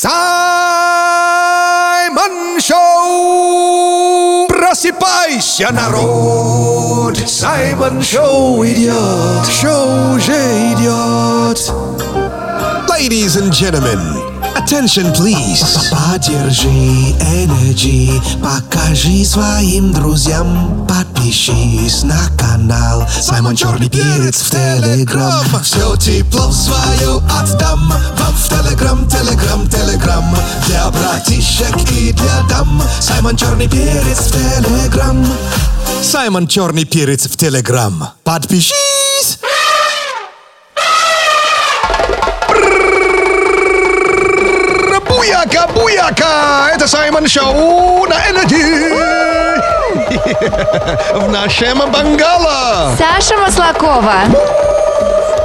Саймон Шоу! Просыпайся, народ! Саймон Шоу идет! Шоу уже идет! Ladies and gentlemen, attention please. Поддержи Energy, покажи своим друзьям, подпишись на канал Саймон Черный Перец в Телеграм. Все тепло свое отдам вам в Телеграм, Телеграм, Телеграм. Для братишек и для дам Саймон Черный Перец в Телеграм. Саймон Черный Перец в Телеграм. Подпишись! Booyaka, booyaka! Это Саймон Шоу на Energy! В нашем бунгало! Саша Маслакова.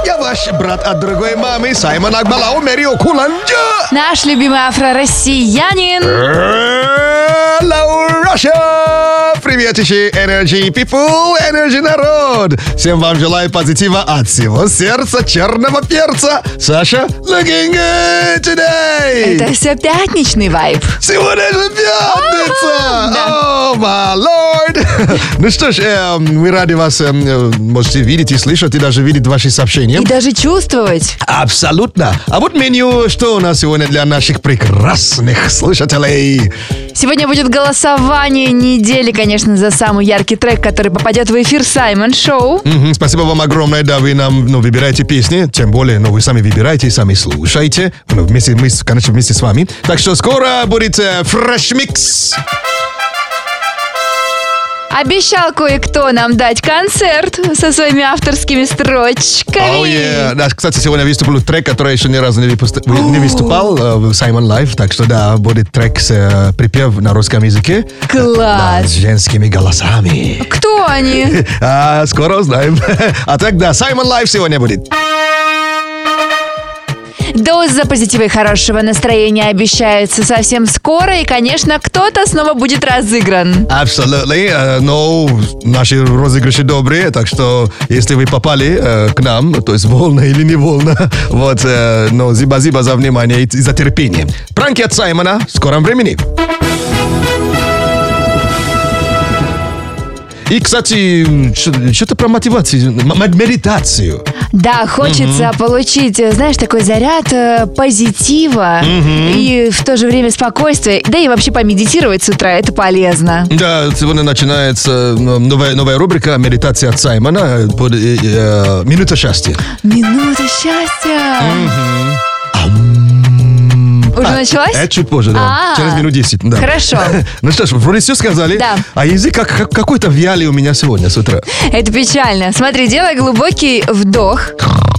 Я ваш брат от другой мамы Саймон Акбалау Мерио Куланджа! Наш любимый афро-россиянин. Hello, Russia! Приветище Energy People, Energy народ! Всем вам желаю позитива от всего сердца черного перца! Саша, looking good today! Это все пятничный вайб. Сегодня же пятница! да. О, my lord! Ну что ж, э, мы рады вас, э, э, можете видеть и слышать, и даже видеть ваши сообщения. И даже чувствовать. Абсолютно. А вот меню, что у нас сегодня для наших прекрасных слушателей. Сегодня будет голосование недели, конечно, за самый яркий трек, который попадет в эфир Саймон Шоу. Мгм, Спасибо вам огромное, да, вы нам ну, выбираете песни, тем более, ну, вы сами выбираете, сами слушаете, ну, вместе, мы, конечно, вместе с вами. Так что скоро будет э, fresh mix. Обещал кое-кто нам дать концерт со своими авторскими строчками. Oh, yeah. Да, кстати, сегодня выступил трек, который еще ни разу не, выпуст- вы- не выступал э, в Simon Live, так что да, будет трек с э, припев на русском языке. Да, Класс. с женскими голосами. Кто они? А, скоро узнаем. А так, да, Simon Live сегодня будет. Доза позитива и хорошего настроения обещается совсем скоро. И, конечно, кто-то снова будет разыгран. Абсолютно. Э, Но наши розыгрыши добрые, так что если вы попали э, к нам, то есть волно или не волно, вот, э, но зиба-зиба за внимание и за терпение. Пранки от Саймона в скором времени. И, кстати, что-то про мотивацию, медитацию. Да, хочется получить, э, знаешь, такой заряд э, позитива и в то же время спокойствия. Да и вообще помедитировать с утра, это полезно. Да, сегодня начинается новая, новая рубрика «Медитация от Саймона» под, э, э, «Минута счастья». Минута счастья. Уже А, началась? Это чуть позже, да. А. Через минут 10, да. Хорошо. Ну что ж, вроде все сказали. Да. А язык как, как- какой-то вяли у меня сегодня с утра. Это печально. Смотри, делай глубокий вдох.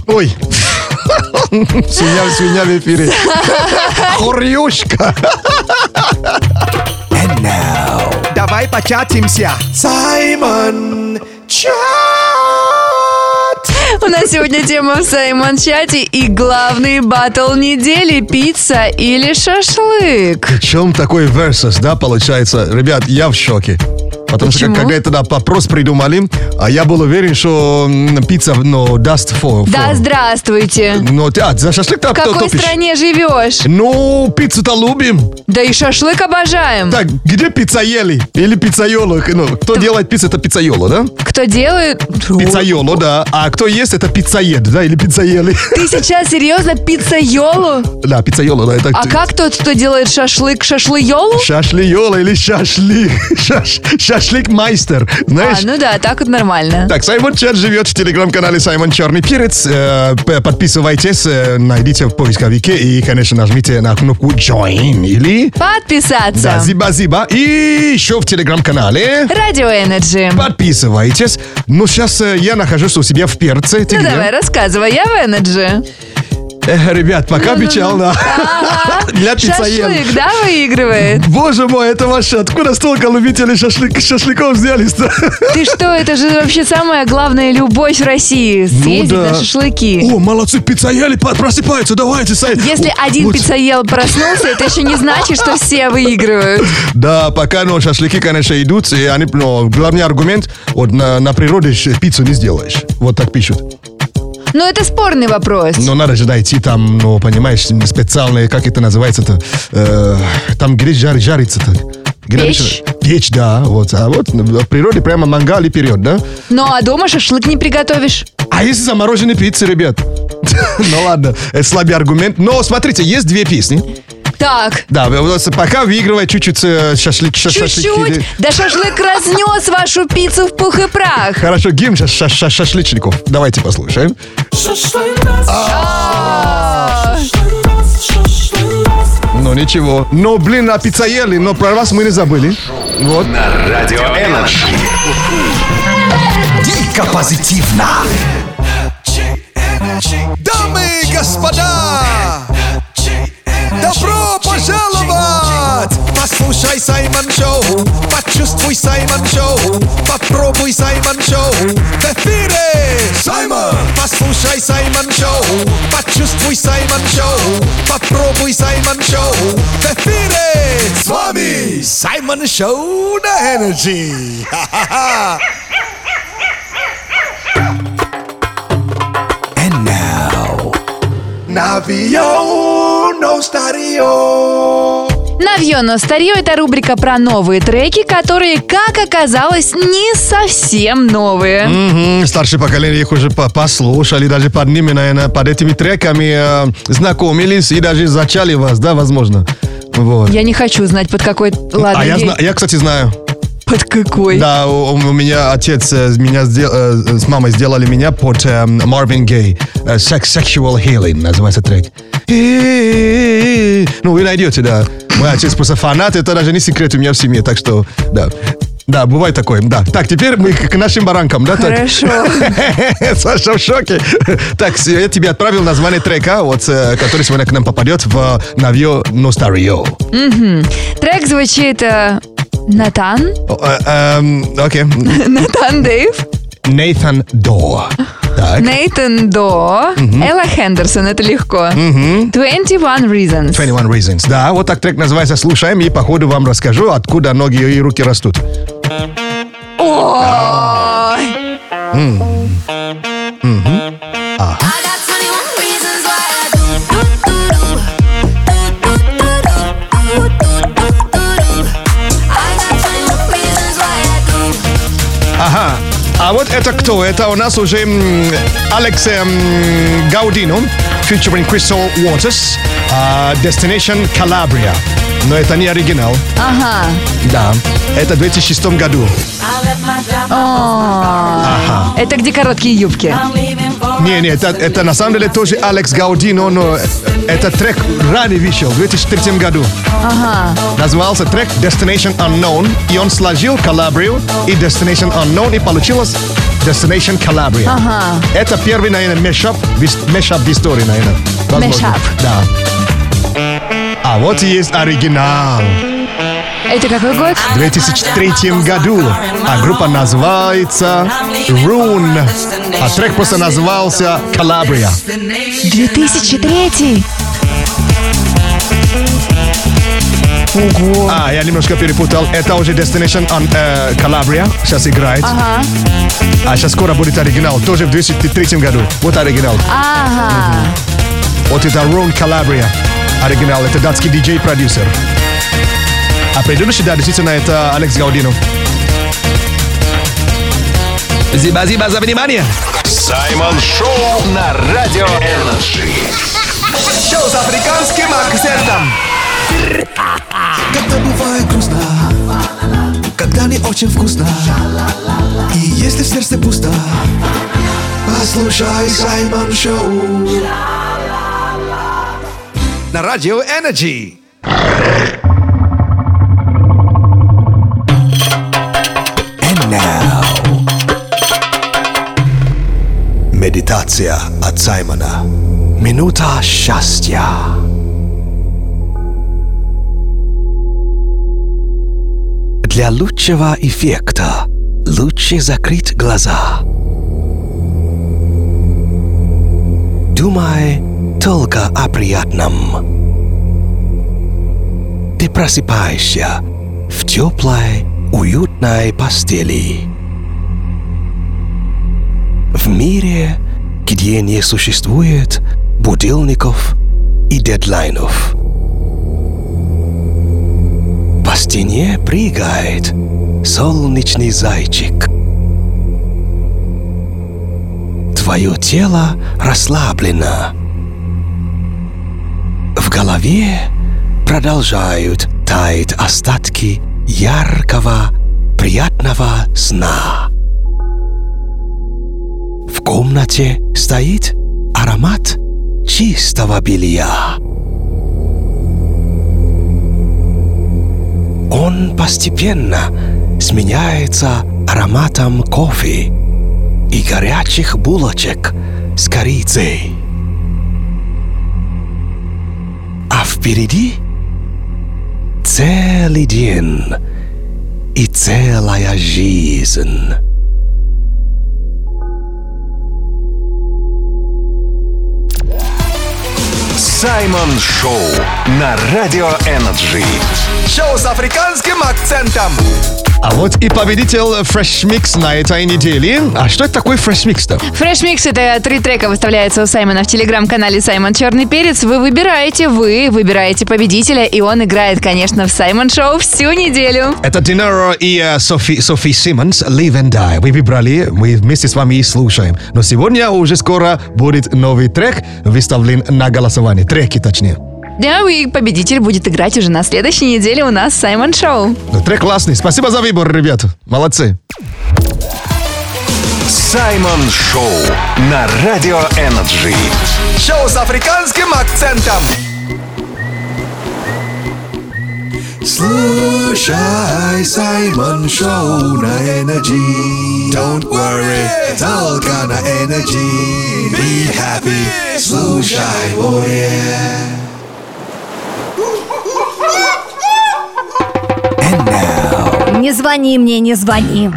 Ой. Свинья, свинья в эфире. Хорюшка. Давай початимся. Саймон Чат. У нас сегодня тема в Саймон Чате и главный батл недели – пицца или шашлык. Причем такой versus, да, получается? Ребят, я в шоке. Потому Почему? что когда тогда вопрос придумали, а я был уверен, что пицца, ну, даст фо. Да, здравствуйте. Ну, ты, а, за шашлык-то В кто какой топишь? стране живешь? Ну, пиццу-то любим. Да и шашлык обожаем. Так, где пиццаели? Или пиццайоло? Ну, кто делает пиццу, это пиццайоло, да? Кто делает? Пиццайоло, да. А кто ест, это пиццаед, да? Или пиццаели? Ты сейчас серьезно пиццайолу? Да, пиццайоло, да. Это А как тот, кто делает шашлык, шашлыйолу? Шашлиола или шашли. Шаш, шашлик майстер. А, Знаешь? ну да, так вот нормально. Так, Саймон Чат живет в телеграм-канале Саймон Черный Перец. Э, Подписывайтесь, э, найдите в поисковике и, конечно, нажмите на кнопку Join или Подписаться. да, зиба-зиба. И еще в телеграм-канале. Радио Energy. Подписывайтесь. Ну, сейчас я нахожусь у себя в перце. Ты Ну где? давай, рассказывай, я в Energy. Э, ребят, пока обещал, да. Для пиццаен. Шашлык, да, выигрывает? Боже мой, это ваше, откуда столько любителей шашлык, шашлыков взялись-то? Ты что, это же вообще самая главная любовь в России. Съездить Ну да. на шашлыки. О, молодцы, пиццаели просыпаются, давайте, Сай. Если один Вот. пиццаел проснулся, это еще не значит, что все выигрывают. Да, пока, ну, шашлыки, конечно, идут, и они, ну, главный аргумент, вот на, на природе пиццу не сделаешь. Вот так пишут. Ну, это спорный вопрос. Но надо же найти там, ну, понимаешь, специальные, как это называется-то, э, там где жар, жарится-то. Где Печь? Печь, да. Вот. А вот в природе прямо мангал и вперед, да? Ну, а дома шашлык не приготовишь? А если замороженные пиццы, ребят? Ну ладно, это слабый аргумент. Но смотрите, есть две песни. Так, Да, пока выигрывает чуть-чуть э, шашлык, шашлыки. чуть-чуть. Да шашлык разнес вашу пиццу в пух и прах. Хорошо, гимн ша- ша- ша- шашлычников. Давайте послушаем. Ну ничего. Но, блин, а пицца ели, но про вас мы не забыли. Вот. На Радио Энерджи. Дико позитивно. Дамы и господа, добро пожаловать! Послушай Саймон Шоу, почувствуй Саймон Шоу, попробуй Саймон Шоу в эфире! Саймон! Послушай Саймон Шоу, почувствуй Саймон Шоу, попробуй Саймон Шоу в эфире! С вами Саймон Шоу на Energy! Ха-ха-ха! Navio no Stadio. Навье, но старье – это рубрика про новые треки, которые, как оказалось, не совсем новые. Мгм, Старшее поколение их уже по- послушали, даже под ними, наверное, под этими треками э, знакомились и даже зачали вас, да, возможно. Вот. Я не хочу знать, под какой... Ладно, а я, я- я, кстати, знаю. Под какой. Да, у, у меня отец э, меня сдел- э, с мамой сделали меня под Marvin Gaye. э, Sex, Sexual Healing называется трек. Ну, вы найдете, да. Мой отец просто фанат, это даже не секрет у меня в семье, так что, да. Да, бывает такое, да. Так, теперь мы к нашим баранкам, да? так? Хорошо. Саша в шоке. Так, я тебе отправил название трека, вот, который сегодня к нам попадет в Навье Ностарио. Трек звучит Натан, Окей. Натан Дэйв, Нейтан До. Так. Нейтан До, Элла Хендерсон, это легко. 21 Reasons. 21 Reasons. Да, вот так трек называется «Слушаем» и по ходу вам расскажу, откуда ноги и руки растут. Ой, вот это кто? Это у нас уже м, Алекс эм, Гаудино, featuring Crystal Waters, а, Destination Calabria. Но это не оригинал. Ага. Да. Это в 2006 году. О, Это где короткие юбки? Не, не, это, это на самом деле тоже Алекс Гаудино, но этот трек ранее вышел, в 2003 году. Ага. Назывался трек Destination Unknown, и он сложил Калабрию и Destination Unknown, и получилось Destination Calabria. Ага. Это первый, наверное, мешап, мешап в истории, наверное. Mashup. Да. А вот и есть оригинал. Это какой год? В 2003 году. А группа называется Rune. А трек просто назывался Calabria. 2003. Ого. А, я немножко перепутал. Это уже Destination, э, Calabria. Сейчас играет. Ага. А сейчас скоро будет оригинал. Тоже в 2003 году. Вот оригинал. Ага. Вот это Rune Calabria. Оригинал. Это датский диджей-продюсер. А предыдущий, да, действительно, это Алекс Гаудино. Зиба-зиба за внимание. Саймон Шоу на Радио Энерджи. Шоу с африканским акцентом. Когда бывает грустно, когда не очень вкусно, и если в сердце пусто, послушай Саймон Шоу. На радио Energy. Медитация от Саймона. Минута счастья. Для лучшего эффекта лучше закрыть глаза. Думай только о приятном. Ты просыпаешься в теплой, уютной постели. В мире, где не существует будильников и дедлайнов. По стене прыгает солнечный зайчик. Твое тело расслаблено. В голове продолжают таять остатки яркого, приятного сна. Комнате стоит аромат чистого белья. Он постепенно сменяется ароматом кофе и горячих булочек с корицей. А впереди целый день и целая жизнь. Саймон Шоу на Радио Энерджи. Шоу с африканским акцентом. А вот и победитель Fresh Mix на этой неделе. А что это такой Fresh Mix-то? Fresh Mix это три трека выставляются у Саймона в телеграм-канале Саймон Черный Перец. Вы выбираете, вы выбираете победителя, и он играет, конечно, в Саймон Шоу всю неделю. Это Dynoro и э, Софи, Софи Симмонс «Live and Die». Вы выбрали, мы вместе с вами и слушаем. Но сегодня уже скоро будет новый трек выставлен на голосование. Треки, точнее. Да, и победитель будет играть уже на следующей неделе у нас Саймон Шоу. Но трек классный. Спасибо за выбор, ребята. Молодцы. Саймон Шоу на Радио Энерджи. Шоу с африканским акцентом. Слушай, Саймон Шоу на Energy. Don't worry, только на Energy. Be happy, слушай, море. Не звони мне, не звони.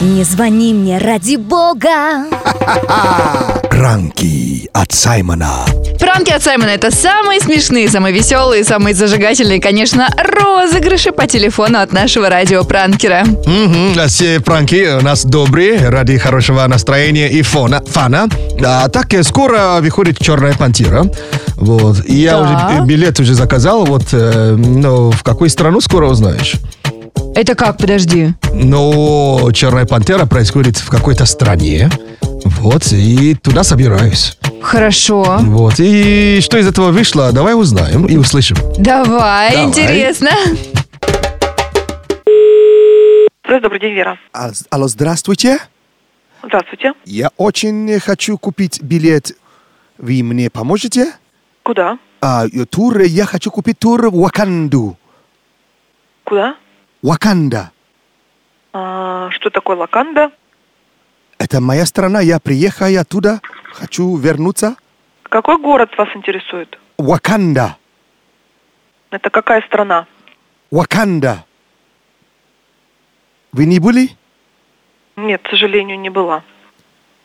Не звони мне ради бога. Ранки от Саймона. Пранки от Саймона это самые смешные, самые веселые, самые зажигательные, конечно, розыгрыши по телефону от нашего радиопранкера. А Все пранки у нас добрые, ради хорошего настроения и фона, фана. А так э, скоро выходит «Черная пантера». Вот. И я Да. уже э, билет уже заказал. Вот, э, но в какую страну скоро узнаешь? Это как, подожди? Но «Черная пантера» происходит в какой-то стране. Вот, и туда собираюсь. Хорошо. Вот, и что из этого вышло, давай узнаем и услышим. Давай, Давай. интересно. Здравствуйте, добрый день, Вера. А, Алло, здравствуйте. Здравствуйте. Я очень хочу купить билет. Вы мне поможете? Куда? А, э, тур, я хочу купить тур в Ваканду. Куда? Ваканда. А, что такое Лаканда? Это моя страна, я приехал оттуда. Хочу вернуться. Какой город вас интересует? Ваканда. Это какая страна? Ваканда. Вы не были? Нет, к сожалению, не была.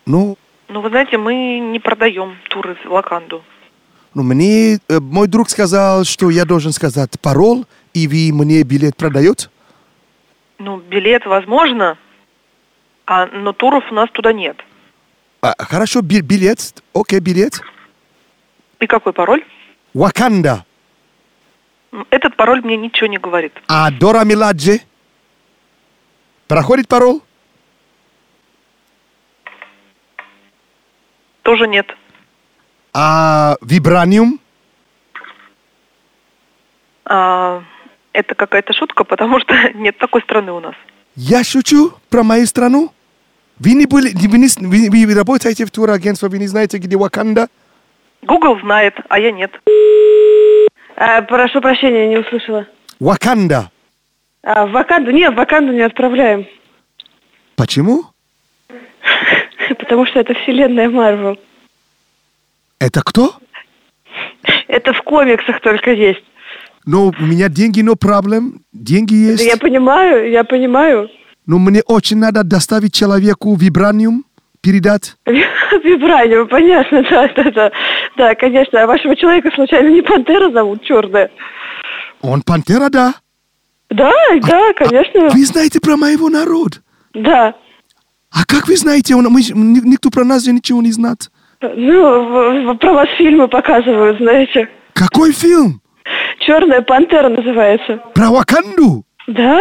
Ну, Но вы знаете, мы не продаем туры в Лаканду. ну мне э, мой друг сказал, что я должен сказать пароль, и вы мне билет продаете? Ну, билет возможно, а, но туров у нас туда нет. А, хорошо, би- билет. Окей, билет. И какой пароль? Ваканда. Этот пароль мне ничего не говорит. А Дора Миладзе? Проходит пароль? Тоже нет. А Вибраниум? А, это какая-то шутка, потому что нет такой страны у нас. Я шучу про мою страну? Вы не были, вы, не- вы- вы работаете в турагентстве, вы не знаете, где Ваканда? Google знает, а я нет. А, прошу прощения, не услышала. Ваканда. А, в Ваканду? Нет, в Ваканду не отправляем. Почему? Потому что это вселенная Марвел. Это кто? Это в комиксах только есть. Но у меня деньги, но проблем. Деньги есть. Я понимаю, я понимаю. Но мне очень надо доставить человеку вибраниум, передать. Вибраниум, понятно, да, да, да. Да, конечно. А вашего человека случайно не Пантера зовут, черная? Он пантера, да? Да, да, конечно. Вы знаете про моего народа? Да. А как вы знаете, он- мы, никто про нас ничего не знает. Ну, про вас фильмы показывают, знаете. Какой фильм? «Черная пантера» называется. Про Ваканду. Да?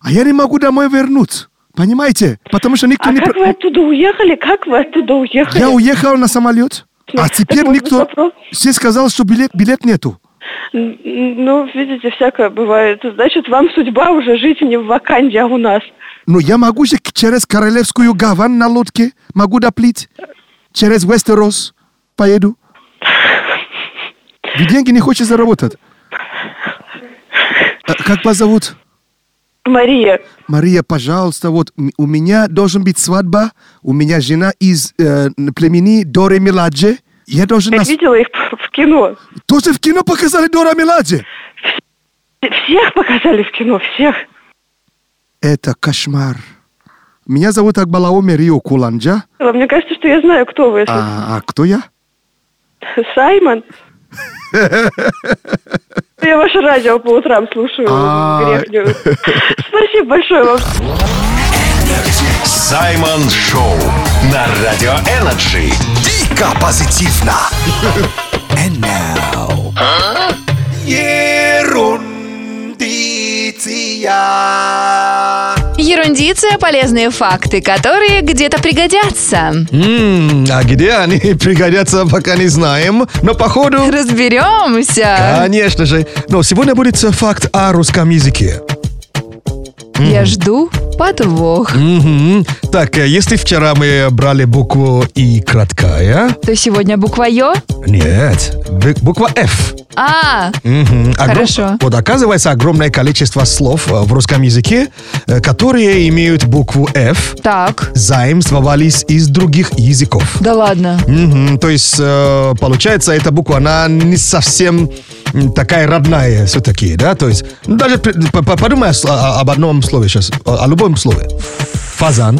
А я не могу домой вернуться. Понимаете? Потому что никто А не... как вы оттуда уехали? Как вы оттуда уехали? Я уехал на самолет, а теперь никто... вопрос? Все сказал, что билет, билет нету. Ну, видите, всякое бывает. Значит, вам судьба уже жить не в Ваканде, а у нас. Но я могу же через Королевскую гавань на лодке, могу доплыть. Через Вестерос поеду. Вы деньги не хочешь заработать? А Как вас зовут? Мария, Мария, пожалуйста, вот у меня должен быть свадьба, у меня жена из э, племени Доре Меладзе. Я должен... я нас- видела их в кино. Тоже в кино показали Дора Меладзе? Всех показали в кино, всех. Это кошмар. Меня зовут Акбалаоме Рио Куланджа. Мне кажется, что я знаю, кто вы. А, а кто я? Саймон. Ваше радио по утрам слушаю. А. Спасибо большое вам. Саймон Шоу на Радио Энерджи. Дико позитивно. And now. Ерундиция. Ерундиция – полезные факты, которые где-то пригодятся. М, а где они пригодятся, пока не знаем. Но походу... Разберемся. Конечно же. Но сегодня будет факт о русском языке. Я жду подвох. Мгм. Так, э, если вчера мы брали букву И краткая, То сегодня буква Ё? нет, бу- буква F. А. Огром- Хорошо. Вот оказывается огромное количество слов э, в русском языке, э, которые имеют букву F, так. заимствовались из других языков. Да ладно. То есть, э, получается, эта буква, она не совсем такая родная все-таки, да? То есть, даже подумай об одном слове сейчас, о любом слове. Фазан.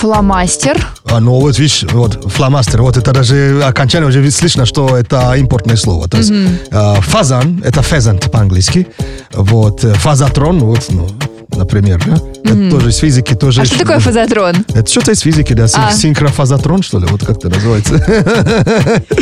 Фломастер. А, ну вот видишь, вот фломастер, вот это даже окончание уже слышно, что это импортное слово. То есть э, фазан, это фезант по-английски, вот э, фазотрон, вот, ну, например, да? это тоже из физики, тоже. А что такое фазотрон? Это что-то из физики, да, син- А. синхрофазотрон, что ли, вот как это называется.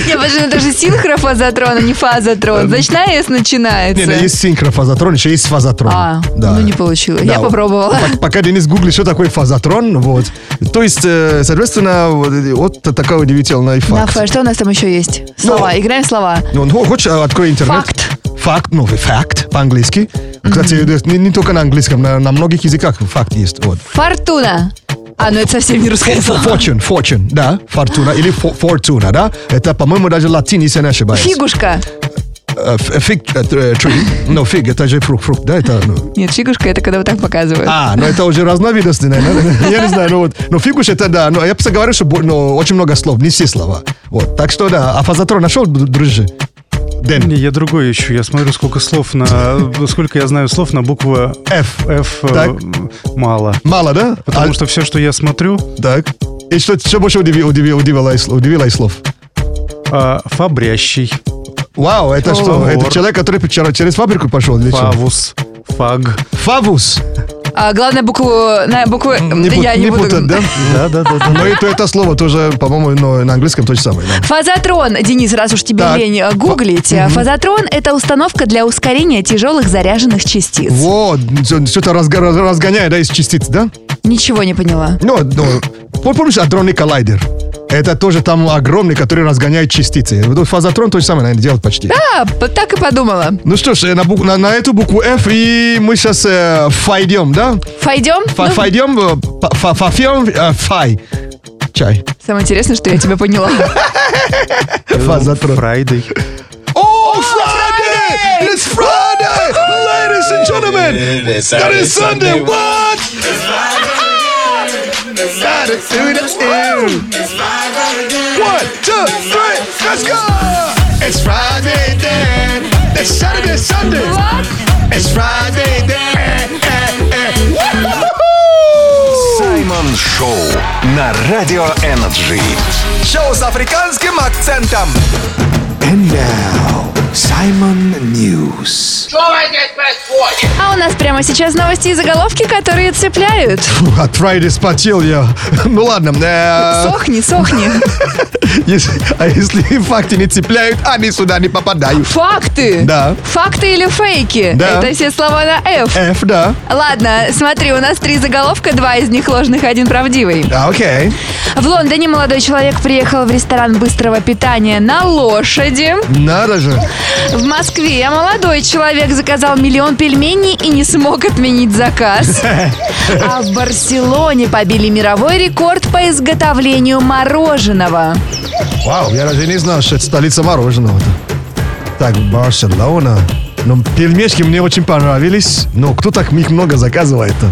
Я подожди, ну это же синхрофазотрон, а не фазотрон. Значит, на S начинается. Не, не, есть синхрофазотрон, еще есть фазотрон. А, да. ну не получилось. Я попробовала. пок- Пока Денис гуглит, что такое фазотрон, вот. То есть, э, соответственно, вот, такой удивительный На факт. Что у нас там еще есть? Слова, играем слова. Ну, хо- хочешь, э, открой интернет? Факт. Факт, ну, факт по-английски. Кстати, не, не только на английском, на, на многих языках факт есть. Вот. Фортуна. А, ну это совсем не русское слово. Fortune, fortune, да, фортуна или фо- фортуна, да. Это, по-моему, даже латин, если я не ошибаюсь. Фигушка. Э, ф- Фиг, э, э, tree. Ну, фиг, это же фрукт, фрукт, да, это, ну, Нет, фигушка это когда вот так показывают. А, ну это уже разновидность, наверное. Я не знаю, ну вот. Но фигуш это да. Но я просто говорю, что ну, очень много слов, не все слова. Вот. Так что да. А фазотрон нашел, д- дружи? Дэн. Не, я другой ищу. Я смотрю, сколько слов на... Сколько я знаю слов на букву F. F э, Так. мало. Мало, да? Потому А- что все, что я смотрю, Так. И что, что больше удивило, удивило, удивило, удивило из слов? а, фабрящий, Вау, это что? Фавор. Это человек, который вчера через фабрику пошел или что? фавус, фаг. Фавус. А главное букву, на букву, Не, пут- я не, не буду. путать, да? Да, да, да. Но это, это слово тоже, по-моему, но на английском то же самое. да. Фазотрон, Денис, раз уж тебе Так. лень э, гуглить. э, Фазотрон – это установка для ускорения тяжелых заряженных частиц. Вот, что-то разго- раз- разгоняет, да, из частиц, да? Ничего не поняла. Ну, ну, пом- помнишь адронный коллайдер? Это тоже там огромный, который разгоняет частицы. Фазотрон то же самое, наверное, делает почти. А, п- так и подумала. Ну что ж, э, на, бук- на, на эту букву F и мы сейчас э, файдем, да? Пойдем? Фа- Файдем, э, фа- фафем, э, фай. Чай. Самое интересное, что я тебя поняла. Фазотрон. Friday. Oh, Friday! It's Friday! Ladies and gentlemen! That is Sunday! What? One, two, three, let's go! It's Friday then. It's Saturday, Sunday. It's Friday then. Саймон Шоу на Радио Энерджи. Шоу с африканским акцентом. And now, Simon News. А у нас прямо сейчас новости и заголовки, которые цепляют. Фу, От Friday спотел я. Ну ладно. э, Сохни, сохни. если- а если факты не цепляют, они сюда не попадают. Факты. Да. Факты или фейки? Да. Это все слова на F. F, да. Ладно, смотри, у нас три заголовка, два из них ложных, один правдивый. А, Окей. В Лондоне молодой человек приехал в ресторан быстрого питания на лошади. Надо же. В Москве молодой человек заказал миллион пельменей и не смог отменить заказ. А в Барселоне побили мировой рекорд по изготовлению мороженого. Вау, я даже не знал, что это столица мороженого. Так, Барселона. Но пельмешки мне очень понравились. Но кто так их много заказывает-то?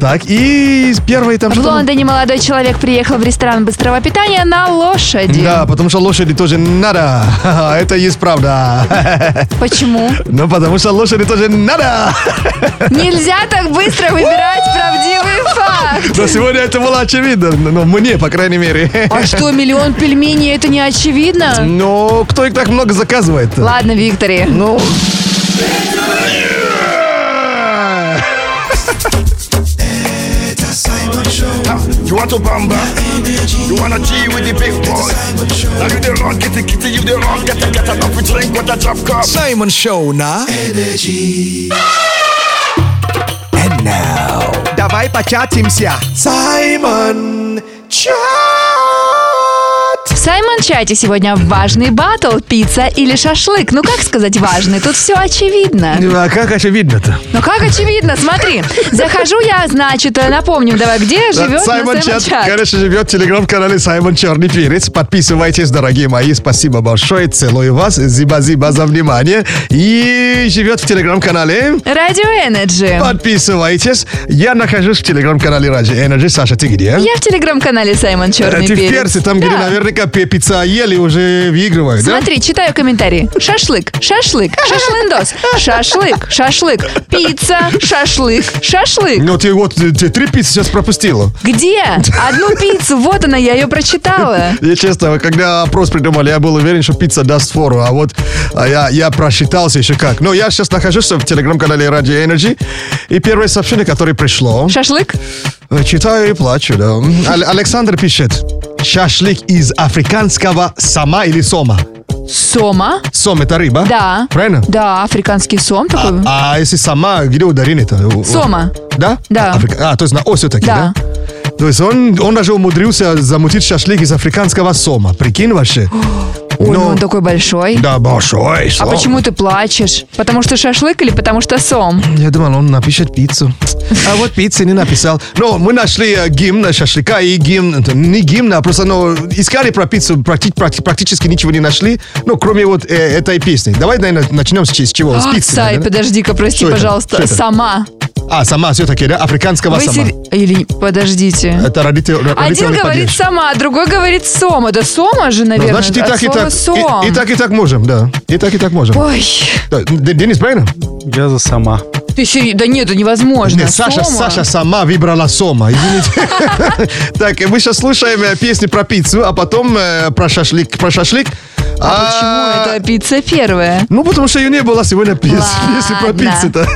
Так, и первый там В что? Лондоне молодой человек приехал в ресторан быстрого питания на лошади. Да, потому что лошади тоже надо. Это есть правда. Почему? Ну, потому что лошади тоже надо. Нельзя так быстро выбирать правдивый факт. Но сегодня это было очевидно. Но мне, по крайней мере. А что, миллион пельменей, это не очевидно? Но кто их так много заказывает? Ладно, Виктори. Ну, You want to bamba? You wanna G with the big boy? Now you the wrong, get the kitty, you the wrong, get the get enough to drink with the drop cup. Simon Show на Energy. And now, давай початимся. Simon Chat. В Саймон-чате сегодня важный батл, пицца или шашлык. Ну как сказать важный? Тут все очевидно. а как очевидно-то? Ну как очевидно? Смотри, захожу я, значит, напомним, давай, где живет Саймон Чат, конечно, живет в телеграм-канале Саймон Черный Перец. Подписывайтесь, дорогие мои. Спасибо большое. Целую вас. Зиба-зиба за внимание. И живет в телеграм-канале. Радио Энерджи. Подписывайтесь. Я нахожусь в телеграм-канале Радио Energy. Саша, ты где? Я в телеграм-канале Саймон Черный Э, Ты в Перец. перце, там, где наверняка пицца ели, уже выигрывают, да? Смотри, читаю комментарии. Шашлык, шашлык, шашлындос, шашлык, шашлык, пицца, шашлык, шашлык. Ну, ты вот ты, три пиццы сейчас пропустила. Где? Одну пиццу, вот она, я ее прочитала. Я честно, когда опрос придумали, я был уверен, что пицца даст фору, а вот а я, я просчитался еще как. Но я сейчас нахожусь в телеграм-канале Radio Energy, и первое сообщение, которое пришло, Шашлык? читаю и плачу, да. Ал- Александр пишет, шашлык из африканского сама или сома? Сома? Сом это рыба? Да. Правильно? Да, африканский сом такой. А если сама, где ударение-то? Сома. Да? Да. Африка- А, то есть на О все-таки, Да. да? То есть он, он даже умудрился замутить шашлык из африканского сома. Прикинь вообще. Ой, ну Но- он такой большой. Да, большой А почему ты плачешь? Потому что шашлык или потому что сом? Я думал, он напишет пиццу. А вот пиццы не написал. Но мы нашли э, гимн шашлыка и гимн, не гимн, а просто ну, искали про пиццу, практи- практи- практически ничего не нашли, ну, кроме вот э, этой песни. Давай, наверное, начнем с, с чего? С пиццы. Сай, подожди-ка, прости, пожалуйста. Сама. А, сама все-таки, да? Африканского Вы сама. сер- Или, подождите. Это родитель, Один родительный говорит падеж. сама, а другой говорит сом. Это сома же, Ну, наверное. значит, и от так, и слова так. сом. И, и так, и так можем, да. И так, и так можем. Ой, Да, Д- Денис, правильно? Я за сама. ты серьезно? Да нет, это невозможно. Нет, Саша, Сома. Саша сама выбрала Сома, извините. Так, мы сейчас слушаем э, песни про пиццу, а потом э, про шашлык. Про шашлык. А почему это пицца первая? Ну, потому что ее не было сегодня Ладно. песни про пиццу-то.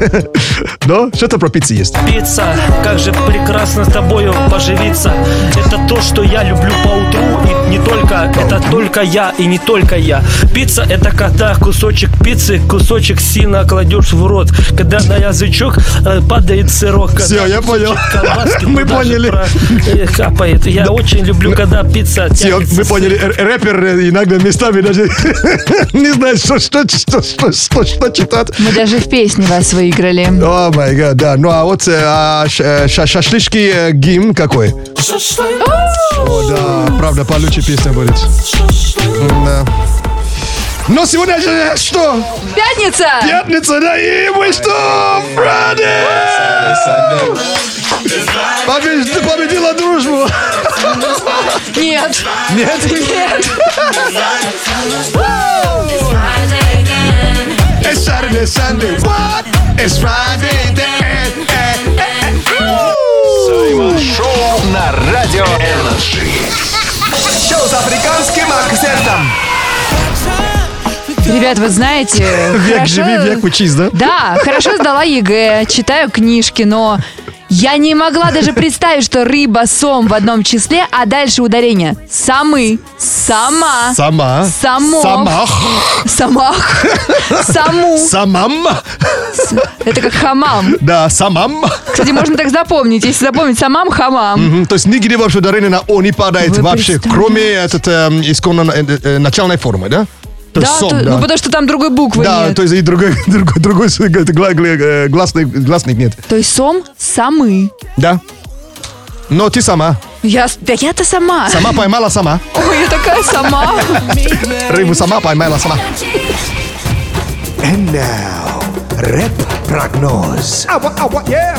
Но что-то про пиццу есть. Пицца, как же прекрасно с тобою поживиться Это то, что я люблю по утру И не только, это только я и не только я Пицца это когда кусочек пиццы, кусочек сина кладешь в рот Когда на язычок э, падает сырок Всё, я понял. Мы поняли. про- э, капает Я очень люблю, когда пицца тянется мы поняли, рэпер иногда местами даже не знает, что, что, что, что, что, что читать. Мы даже в песне вас выиграли. О май гад, да. Ну а вот э, а ш- э, ша- шашлычки э, гимн какой? О, да, правда, получше песня будет. Да. Но сегодня же что? Пятница! Пятница, да, и мы что? Friday! Побед- Победила дружба. Нет. Нет? Нет. It's Saturday, Sunday. What? It's Friday, then. Саймон Шоу на Радио Энерджи. Шоу с африканским акцентом. Ребят, вы знаете, Век хорошо- живи, век учись, да? Да, хорошо сдала ЕГЭ, читаю книжки, но я не могла даже представить, что рыба, сом в одном числе, а дальше ударение. Самы, сама, Сама. само, Самах. самах, саму. Самам. Это как хамам. Да, самам. Кстати, можно так запомнить. Если запомнить самам, хамам. Мгм, То есть нигде вообще ударение на «о» не падает Вы вообще, представляете? кроме этот, эм, исконно э, э, начальной формы, да? То Да, сом, то- да. ну потому что там другой буквы Да, нет. то есть и другой, другой, другой э, гла- гла- гласный, гласных нет. То есть сом, самы. Да. Но ты сама. Я, да я-то сама. Сама поймала сама. Ой, я такая сама. Рыбу сама поймала сама. And now, рэп-прогноз. Ава, ава, yeah.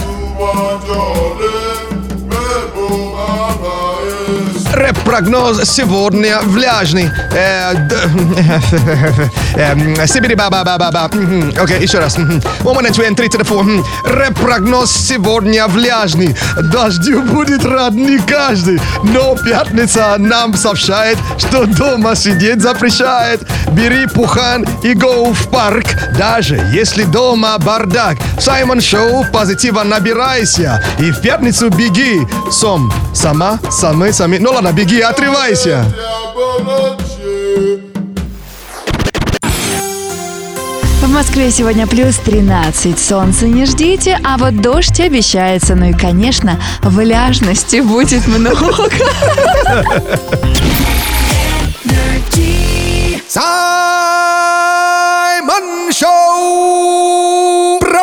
Рэп-прогноз сегодня влажный. Э, эм, Сибири ба ба ба ба ба. Окей, еще раз. Two, and three to the four. Мгм. Рэп-прогноз сегодня влажный. Дождю будет рад не каждый. Но пятница нам сообщает, что дома сидеть запрещает. Бери пухан и go в парк. Даже если дома бардак. Саймон Шоу, позитива набирайся. И в пятницу беги. Сом, сама, самы, сами. Ну ладно, беги, отрывайся. В Москве сегодня плюс 13. Солнца не ждите, а вот дождь обещается. Ну и, конечно, влажности будет много. Саймон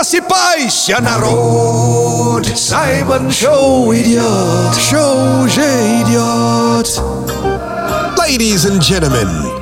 Просыпайся, народ! Саймон Шоу идет! Шоу уже идет! Ladies and gentlemen,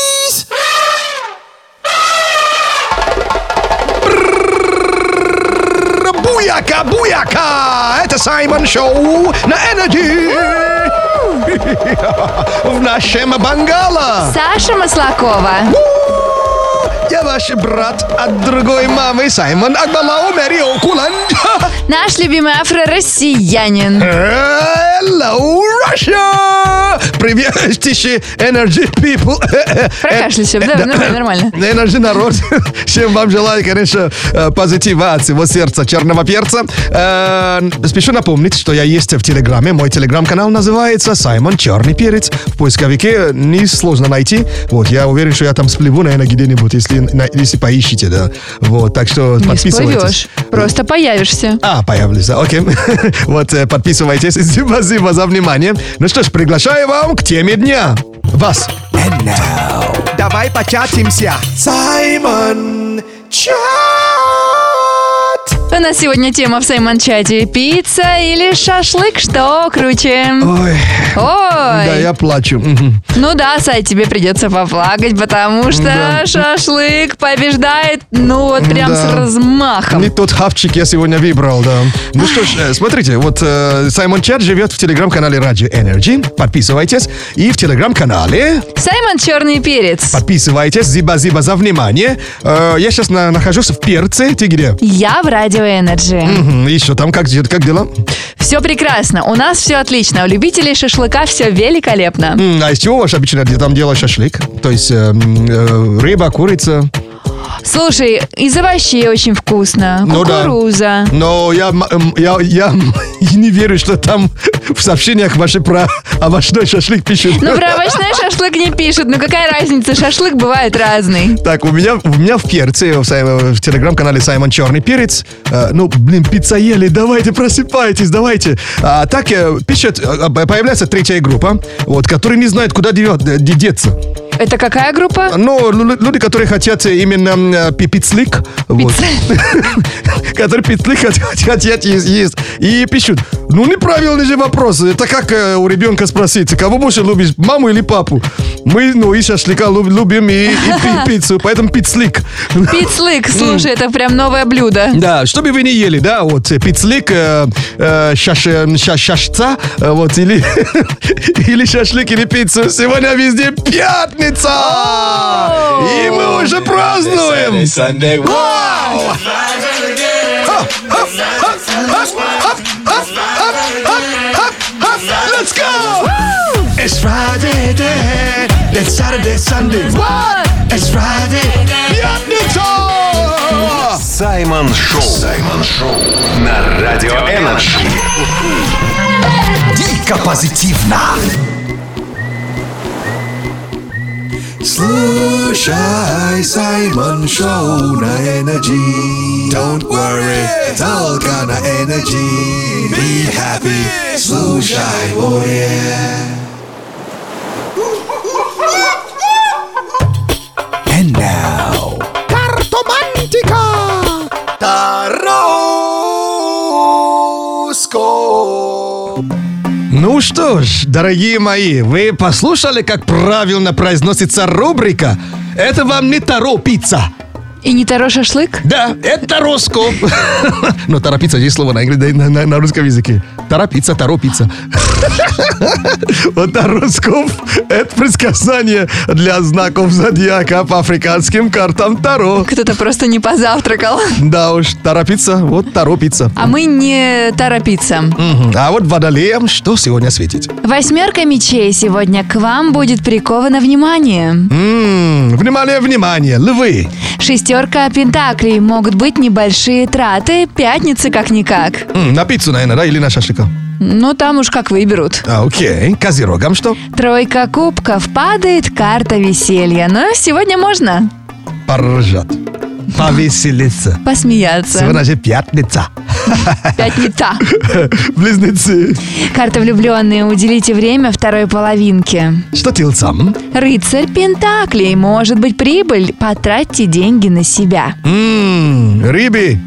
Буяка, буяка! Это Саймон Шоу на Energy! В нашем бангало! Саша Маслакова. Я ваш брат от другой мамы Саймон Акбалау Мэрио Кулан. Наш любимый афро-россиянин. Hello, Russia! Привет, тише, Energy People. Прокашлялся, да, нормально, нормально. Energy народ. Всем вам желаю, конечно, э, позитива от всего сердца черного перца. Э, Спешу напомнить, что я есть в Телеграме. Мой Телеграм-канал называется Саймон Черный Перец. В поисковике не сложно найти. Вот, я уверен, что я там сплеву, наверное, где-нибудь, если, если поищите, да. Вот, так что Не подписывайтесь. всплывешь, просто появишься. А, появлюсь, да, окей. Вот, э, подписывайтесь. Спасибо за внимание. Ну что ж, приглашаю вам к теме дня. Вас. Давай початимся. Саймон Чат! У нас сегодня тема в Саймон-чате. Пицца или шашлык? Что круче? Ой. Ой. Да, я плачу. Ну да, Сай, тебе придется поплакать, потому что Да. шашлык побеждает, ну вот прям Да. с размахом. Не тот хавчик я сегодня выбрал, да. Ну что ж, э, смотрите, вот э, Саймон Чат живет в телеграм-канале Radio Energy. Подписывайтесь. И в телеграм-канале Саймон Черный Перец. подписывайтесь. Зиба-зиба за внимание. Э, я сейчас нахожусь в Перце. Ты где? Я в Радио Энерджи. Мгм, Еще там как, как дела? Все прекрасно, у нас все отлично, у любителей шашлыка все великолепно. М, А из чего ваш обычно там делают шашлык? То есть э, м, э, рыба, курица? Слушай, из овощей очень вкусно, Ну да. кукуруза. Но я, я, я не верю, что там в сообщениях ваши про овощной шашлык пишут. Ну, про овощной шашлык не пишут, ну какая разница, шашлык бывает разный. Так, у меня, у меня в перце, в, в телеграм-канале Саймон Черный Перец, э, ну, блин, пицца ели, давайте, просыпайтесь, давайте. А так э, пишет, э, появляется третья группа, вот, которые не знают, куда деться. Это какая группа? Ну, лю- люди, которые хотят именно э, пи- пиццлик, вот. которые пиццлик хот- хотят есть. И пишут, ну, неправильный же вопрос. Это как э, у ребенка спросить, кого больше любишь, маму или папу? Мы, ну, и шашлыка люб- любим, и, и пи- пиццу, поэтому пиццлик. Пиццлык, слушай, это прям новое блюдо. Да, что бы вы не ели, да, вот э, пиццлик, э, э, шаш, э, ша- шашца, вот, или, или шашлык, или пиццу. Сегодня везде пятница! И мы уже празднуем! Вау! Let's go! It's Friday then. It's Saturday, Sunday. What? It's Friday. Пятница! Саймон Шоу. Саймон Шоу. На Радио Энерджи. Дико позитивно. Слушай Саймон Шоу на Energy. Don't worry, только на Energy. Be happy, слушай море. And Что ж, дорогие мои, вы послушали, как правильно произносится рубрика? Это вам не таро пицца. И не таро шашлык? Да, это тароскоп. Но таропицца есть слово на, на, на- русском языке. Таропицца, таропицца. Вот тароскоп – это предсказание для знаков зодиака по африканским картам Таро. Кто-то просто не позавтракал. Да уж, торопиться, вот торопиться. А мы не торопиться. А вот водолеям что сегодня светит? Восьмерка мечей сегодня к вам будет приковано внимание. Внимание, внимание, львы. Шестерка пентаклей могут быть небольшие траты, пятницы как-никак. М, На пиццу, наверное, да, или на шашлыка? Ну, там уж как выберут. А, окей. Козерогам что? Тройка кубков падает карта веселья, но сегодня можно Поржат. Повеселиться. посмеяться. Сегодня же пятница. Пятница. Близнецы. Карта влюбленные. Уделите время второй половинке. Что тельцам? Рыцарь Пентаклей. Может быть прибыль. Потратьте деньги на себя. М, Рыбы.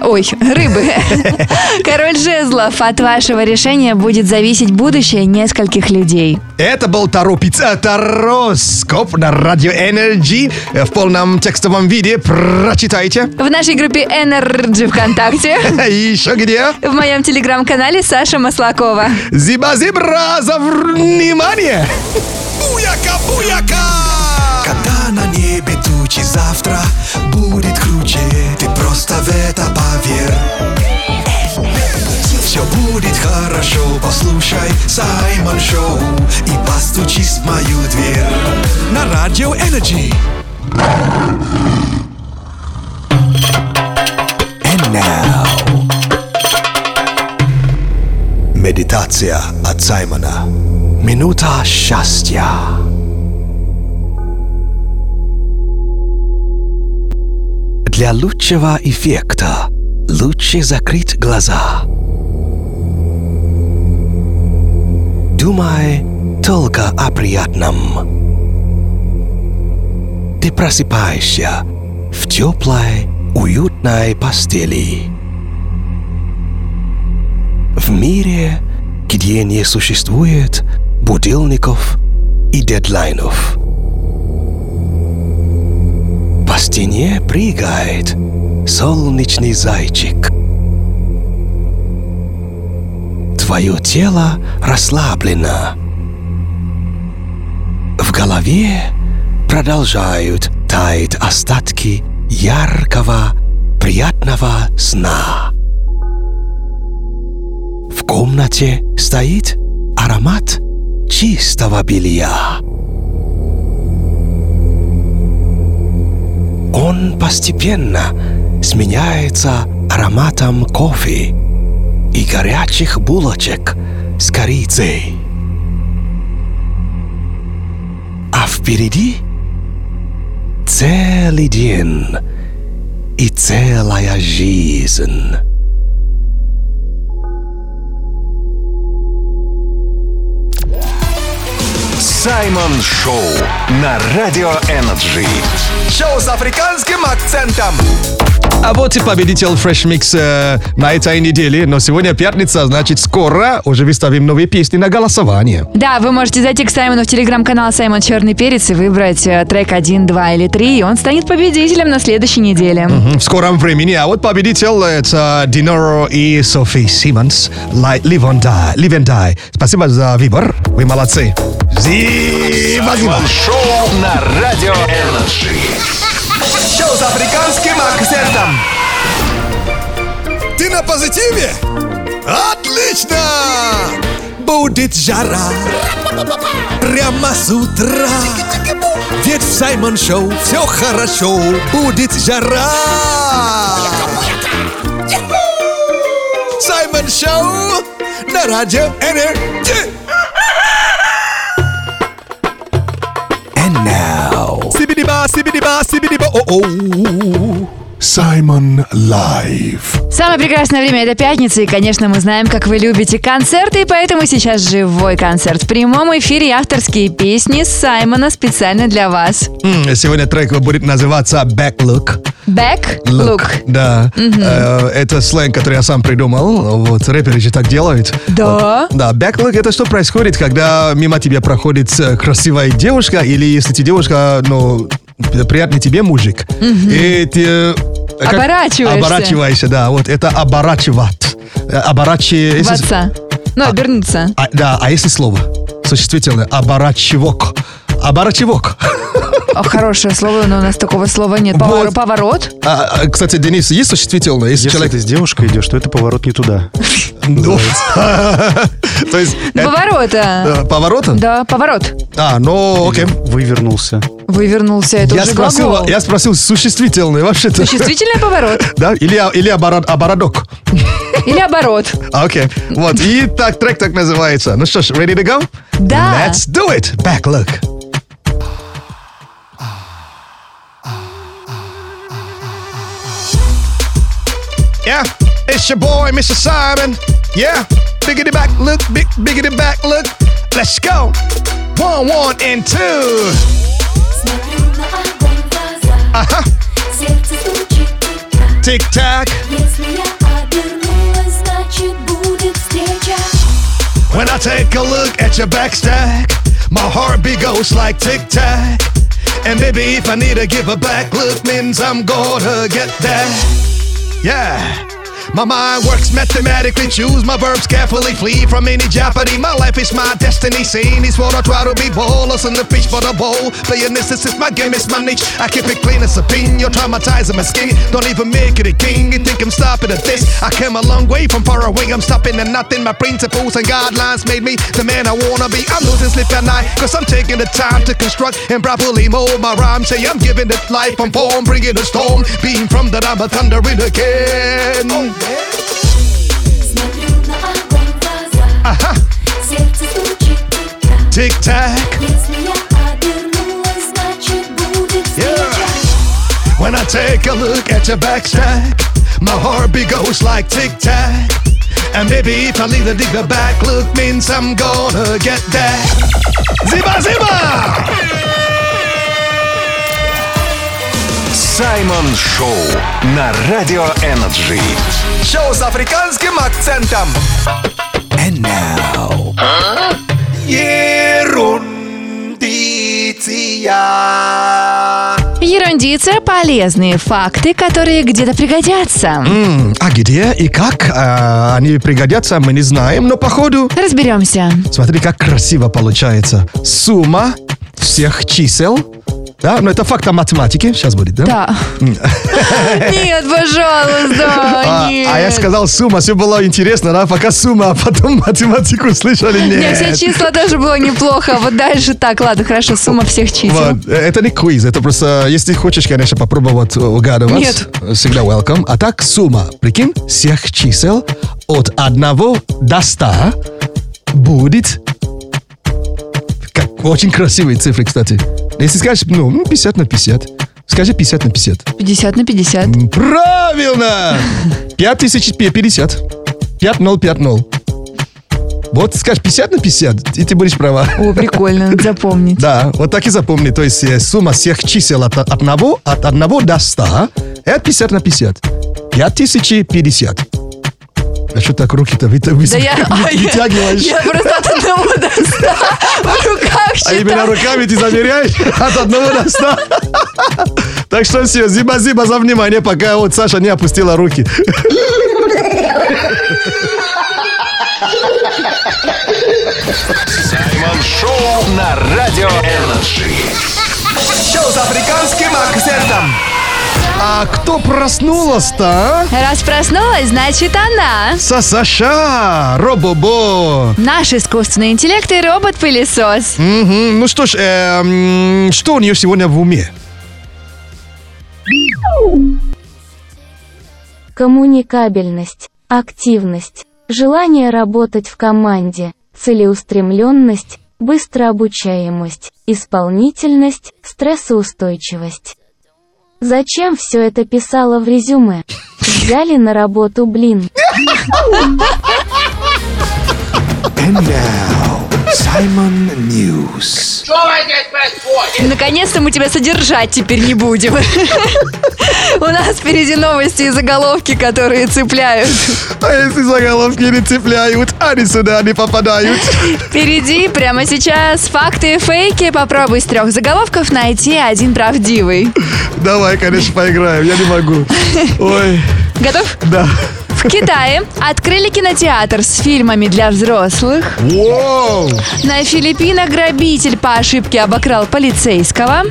Ой, рыбы. Король жезлов. От вашего решения будет зависеть будущее нескольких людей. Это был Таро Пицца, Тароскоп на Радио Energy в полном текстовом виде. Прочитайте. В нашей группе Energy ВКонтакте. И еще где? В моем телеграм-канале Саша Маслакова. Зиба-зибра за внимание! Буяка, буяка! Когда на небе тучи завтра будет круче, это поверь. Все будет хорошо, послушай Саймон Шоу и постучись в мою дверь на Радио Энерджи. And now. Медитация от Саймона. Минута счастья. Для лучшего эффекта лучше закрыть глаза. Думай только о приятном. Ты просыпаешься в теплой, уютной постели. В мире, где не существует будильников и дедлайнов. По стене прыгает солнечный зайчик. Твое тело расслаблено. В голове продолжают таять остатки яркого, приятного сна. В комнате стоит аромат чистого белья. Он постепенно сменяется ароматом кофе и горячих булочек с корицей. А впереди целый день и целая жизнь. Саймон Шоу на Радио Energy. Шоу с африканским акцентом. А вот и победитель Fresh Mix э, на этой неделе. Но сегодня пятница, значит, скоро уже выставим новые песни на голосование. Да, вы можете зайти к Саймону в телеграм-канал Саймон Черный Перец и выбрать э, трек 1, 2 или 3, и он станет победителем на следующей неделе. Мгм, В скором времени. А вот победитель это Dynoro и Софи Симмонс. Like Live and Die. Live and Die. Спасибо за выбор. Вы молодцы. Зиба, Саймон Шоу на Радио Energy. Шоу с африканским акцентом. Ты на позитиве? Отлично! Будет жара прямо с утра. Ведь в Саймон Шоу все хорошо. Будет жара. Саймон Шоу на радио Energy. Сибидиба, сибидиба, сибидиба, о-о. Саймон Live. Самое прекрасное время это пятница, и, конечно, мы знаем, как вы любите концерты, и поэтому сейчас живой концерт в прямом эфире авторские песни Саймона специально для вас. М, Сегодня трек будет называться Back Look. Back Look. Look. Да. Э, Это сленг, который я сам придумал. Вот рэперы же так делают. Да? Да, back look это что происходит, когда мимо тебя проходит э, красивая девушка, или если ты девушка, ну, приятный тебе мужик. И ты... э, как- Оборачиваешься. Оборачиваешься, да. Вот это оборачивать. Э, Оборачи... В если- отца. Ну, обернуться. А, да, а если слово? Существительное. Оборачивок. Оборачивок. О, хорошее слово, но у нас такого слова нет. Повор- Вот. Поворот. А, а, кстати, Денис, есть существительное? Если, Если человек... ты с девушкой идешь, то это поворот не туда. Ну, То есть... это- Поворота. Поворота? Да, поворот. А, ну, окей. Вывернулся. Вывернулся, это Я уже спросил, глагол. я спросил существительное вообще-то. Существительный поворот. Да? Или, или оборот, обороток. Или оборот. А, Окей. Вот. И так трек так называется. Ну что ж, ready to go? Да. Let's do it. Back look. Yeah, it's your boy, Mr. Simon. Yeah, biggity back look, big biggity back look. Let's go. One, one, and two. Uh huh. Tick tack. When I take a look at your back stack, my heartbeat goes like tick tack. And baby, if I need to give a back look, means I'm gonna get that. Yeah. My mind works mathematically, choose my verbs carefully, flee from any jeopardy. My life is my destiny, seen is what I try to be. Ballers on the pitch for the bowl. Playing this, this is my game, it's my niche. I keep it clean as a pin, you're traumatizing my skin. Don't even make it a king, you think I'm stopping at this. I came a long way from far away, I'm stopping at nothing. My principles and guidelines made me the man I wanna be. I'm losing sleep at night, cause I'm taking the time to construct and properly mold my rhyme. Say I'm giving it life, I'm form, bringing a storm. Being from that I'm a thundering again. Oh. На огонь в глаза, Ага. сердце стучит тик-так. Tic-tac. Если я обернулась, значит будет встреча. When I take a look at your back stack, my heartbeat goes like tic tac. And maybe if I leave the dig the back look means I'm gonna get that. Ziba ziba! Саймон Шоу на Радио Energy. Шоу с африканским акцентом. And now. Ерундиция. Ерундиция – полезные факты, которые где-то пригодятся. М, а где и как а, они пригодятся, мы не знаем, но походу... Разберемся. Смотри, как красиво получается. Сумма всех чисел. Да, но это факт о математике. Сейчас будет, да? Да. Нет, пожалуйста, А, нет. а я сказал сумма, все было интересно, да? Пока сумма, а потом математику слышали, нет. Нет, все числа тоже было неплохо. а Вот дальше так, ладно, хорошо, сумма всех чисел. Э, Это не квиз, это просто, если хочешь, конечно, попробовать угадывать. Нет. Всегда welcome. А так сумма, прикинь, всех чисел от 1 до 100 будет... Как, очень красивые цифры, кстати. Если скажешь, ну, ну, 50 на 50. Скажи 50 на 50. 50 на 50. Правильно! 5050. 5050. Вот скажешь 50 на 50, и ты будешь права. О, прикольно, запомнить. Да, вот так и запомни. То есть э, сумма всех чисел от, от, одного, от 1 до 100 это 50 на 50. 5050. А что так руки-то вы, вы, Да я, вы- вытягиваешь? я просто от одного до ста в руках А именно считаю. руками ты замеряешь от одного до ста. Так что все, зиба-зиба за внимание, пока вот Саша не опустила руки. Саймон Шоу на Радио Energy. Шоу с африканским акцентом. А кто проснулась-то, а? Раз проснулась, значит она. Са-Саша, Робобо. Наш искусственный интеллект и робот-пылесос. Мгм, Ну что ж, эм, что у нее сегодня в уме? Коммуникабельность, активность, желание работать в команде, целеустремленность, быстрообучаемость, исполнительность, стрессоустойчивость. Зачем все это писала в резюме? Взяли на работу, блин. And now, Simon News. Наконец-то мы тебя содержать теперь не будем. У нас впереди новости и заголовки, которые цепляют. А если заголовки не цепляют, они сюда не попадают. Впереди прямо сейчас факты и фейки. Попробуй с трех заголовков найти один правдивый. Давай, конечно, поиграем, я не могу. Ой, Готов? да. В Китае открыли кинотеатр с фильмами для взрослых. Воу! На Филиппинах грабитель по ошибке обокрал полицейского.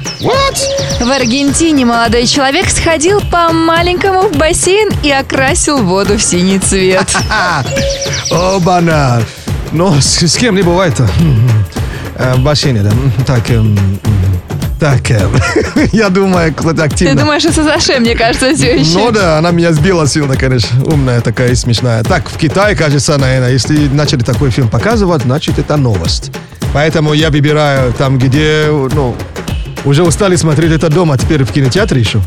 В Аргентине молодой человек сходил по маленькому в бассейн и окрасил воду в синий цвет. Оба-на. Но с, с кем не бывает-то? М, э, В бассейне, да. Так, так, я думаю, Ты активно. думаешь, это Саше, мне кажется, все еще. Ну да, она меня сбила сильно, конечно. Умная такая и смешная. Так, в Китае, кажется, наверное, если начали такой фильм показывать, значит, это новость. Поэтому я выбираю там, где, ну, уже устали смотреть это дома, а теперь в кинотеатре еще.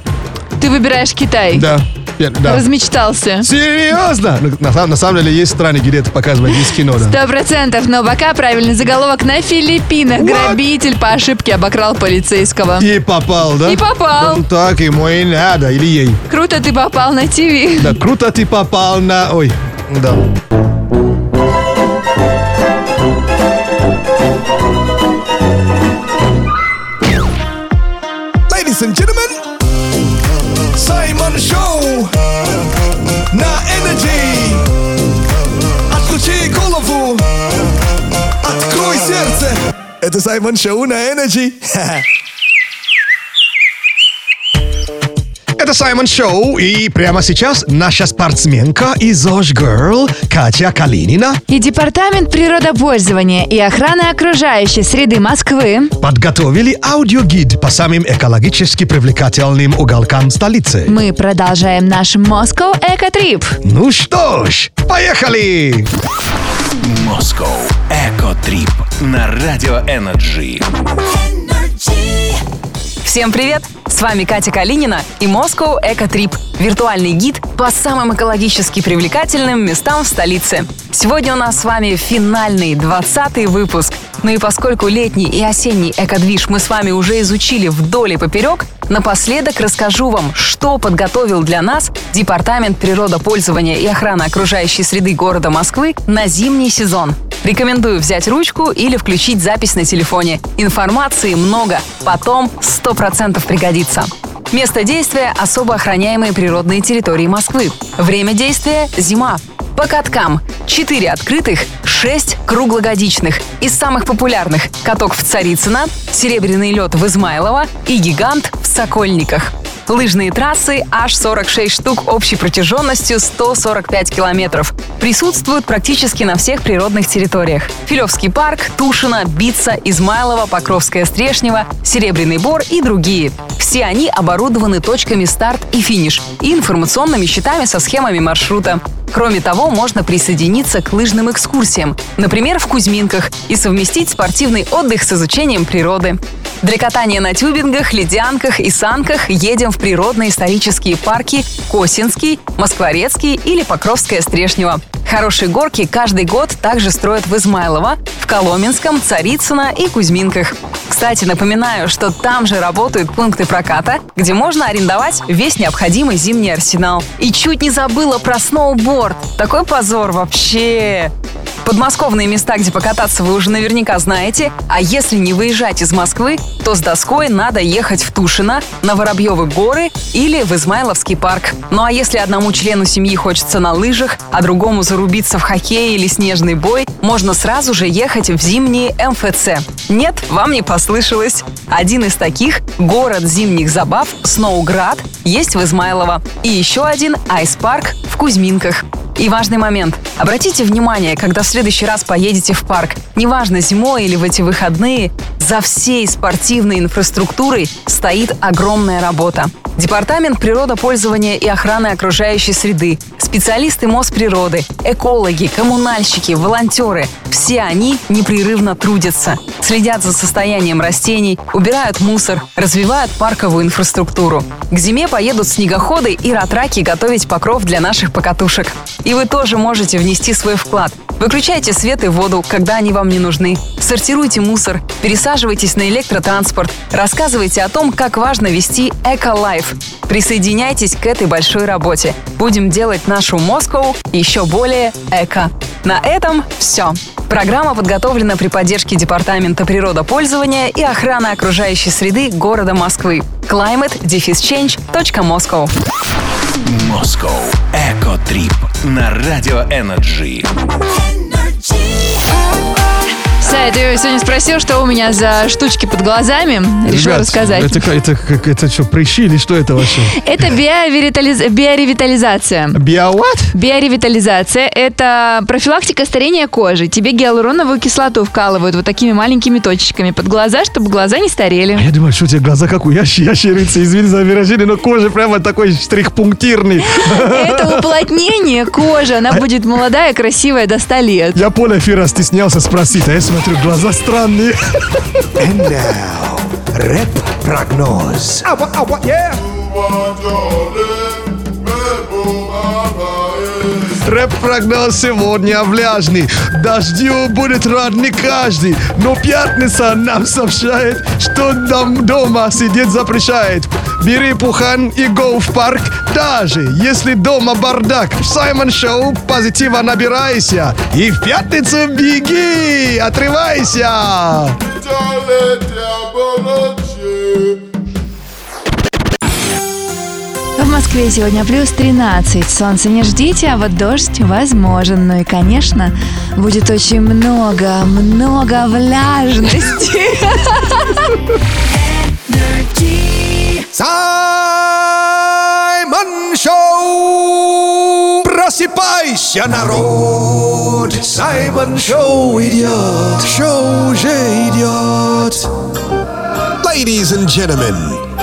Ты выбираешь Китай. Да. Да. Размечтался. Серьезно? Ну, На, самом- на самом деле есть страны, где это показывают без кино. Сто процентов, но пока правильный заголовок на Филиппинах. Грабитель по ошибке обокрал полицейского. И попал, да? И попал. Ну, так ему и надо, или ей. Круто ты попал на ТВ. Да, круто ты попал на... Ой, да. Это Саймон Шоу на Energy. Это Саймон Шоу, и прямо сейчас наша спортсменка и ЗОЖ Girl Катя Калинина И Департамент природопользования и охраны окружающей среды Москвы подготовили аудиогид по самым экологически привлекательным уголкам столицы. мы продолжаем наш Moscow Eco Trip. Ну что ж, поехали! Moscow Eco Trip на Радио Energy. Всем привет! С вами Катя Калинина и Moscow Eco Trip – виртуальный гид по самым экологически привлекательным местам в столице. Сегодня у нас с вами финальный, 20 выпуск. Ну и поскольку летний и осенний экодвиж мы с вами уже изучили вдоль и поперек, напоследок расскажу вам, что подготовил для нас Департамент природопользования и охраны окружающей среды города Москвы на зимний сезон. Рекомендую взять ручку или включить запись на телефоне. Информации много, потом 100% пригодится. Место действия – особо охраняемые природные территории Москвы. Время действия – зима. По каткам – 4 открытых, 6 круглогодичных. Из самых популярных – каток в Царицыно, серебряный лед в Измайлово и гигант в Сокольниках. Лыжные трассы аж 46 штук общей протяженностью 145 километров. Присутствуют практически на всех природных территориях. Филевский парк, Тушино, Бица, Измайлово, Покровская Стрешнева, Серебряный Бор и другие. Все они оборудованы точками старт и финиш и информационными щитами со схемами маршрута. Кроме того, можно присоединиться к лыжным экскурсиям, например, в Кузьминках, и совместить спортивный отдых с изучением природы. Для катания на тюбингах, ледянках и санках едем в природные исторические парки Косинский, Москворецкий или Покровское Стрешнево. Хорошие горки каждый год также строят в Измайлово, в Коломенском, Царицыно и Кузьминках. Кстати, напоминаю, что там же работают пункты проката, где можно арендовать весь необходимый зимний арсенал. И чуть не забыла про сноуборд. Такой позор вообще. Подмосковные места, где покататься, вы уже наверняка знаете. А если не выезжать из Москвы, то с доской надо ехать в Тушино, на Воробьевы горы или в Измайловский парк. Ну а если одному члену семьи хочется на лыжах, а другому зарубиться в хоккей или снежный бой, можно сразу же ехать в зимние МФЦ. Нет, вам не послышалось. Один из таких – город зимних забав Сноуград есть в Измайлово. И еще один – Айспарк в Кузьминках. И важный момент. Обратите внимание, когда в следующий раз поедете в парк, неважно зимой или в эти выходные, за всей спортивной инфраструктурой стоит огромная работа. Департамент природопользования и охраны окружающей среды, специалисты Мосприроды, экологи, коммунальщики, волонтеры – все они непрерывно трудятся, следят за состоянием растений, убирают мусор, развивают парковую инфраструктуру. К зиме поедут снегоходы и ратраки готовить покров для наших покатушек. И вы тоже можете внести свой вклад. Выключайте свет и воду, когда они вам не нужны. Сортируйте мусор, пересаживайтесь на электротранспорт, рассказывайте о том, как важно вести эко-лайф. Присоединяйтесь к этой большой работе. Будем делать нашу Москву еще более эко. На этом все. Программа подготовлена при поддержке Департамента природопользования и охраны окружающей среды города Москвы. climate-change.moscow Moscow Trip на Радио Energy. Сайт, я сегодня спросил, что у меня за штучки под глазами. Решил Ребят, рассказать. Это, это, это что, прыщи или что это вообще? Это биоревитализ- биоревитализация. Био what? Биоревитализация – это профилактика старения кожи. Тебе гиалуроновую кислоту вкалывают вот такими маленькими точечками под глаза, чтобы глаза не старели. Я думаю, что у тебя глаза как у ящ- ящерицы, извини за выражение, но кожа прямо такой штрих-пунктирный. Это уплотнение кожи. Она будет молодая, красивая до 100 лет. Я пол эфира стеснялся спросить, а я смотрю, глаза странные. And now, рэп-прогноз. Рэп-прогноз сегодня влажный. Дождю будет рад не каждый. Но пятница нам сообщает, что дом дома сидеть запрещает. Бери пухан и go в парк, даже если дома бардак. В Саймон Шоу позитива набирайся. И в пятницу беги, отрывайся. В Москве сегодня плюс 13. Солнце не ждите, а вот дождь возможен. Ну и, конечно, будет очень много, много влажности. Саймон Шоу! Просыпайся, народ! Саймон Шоу идет! Шоу уже идет! Ladies and gentlemen,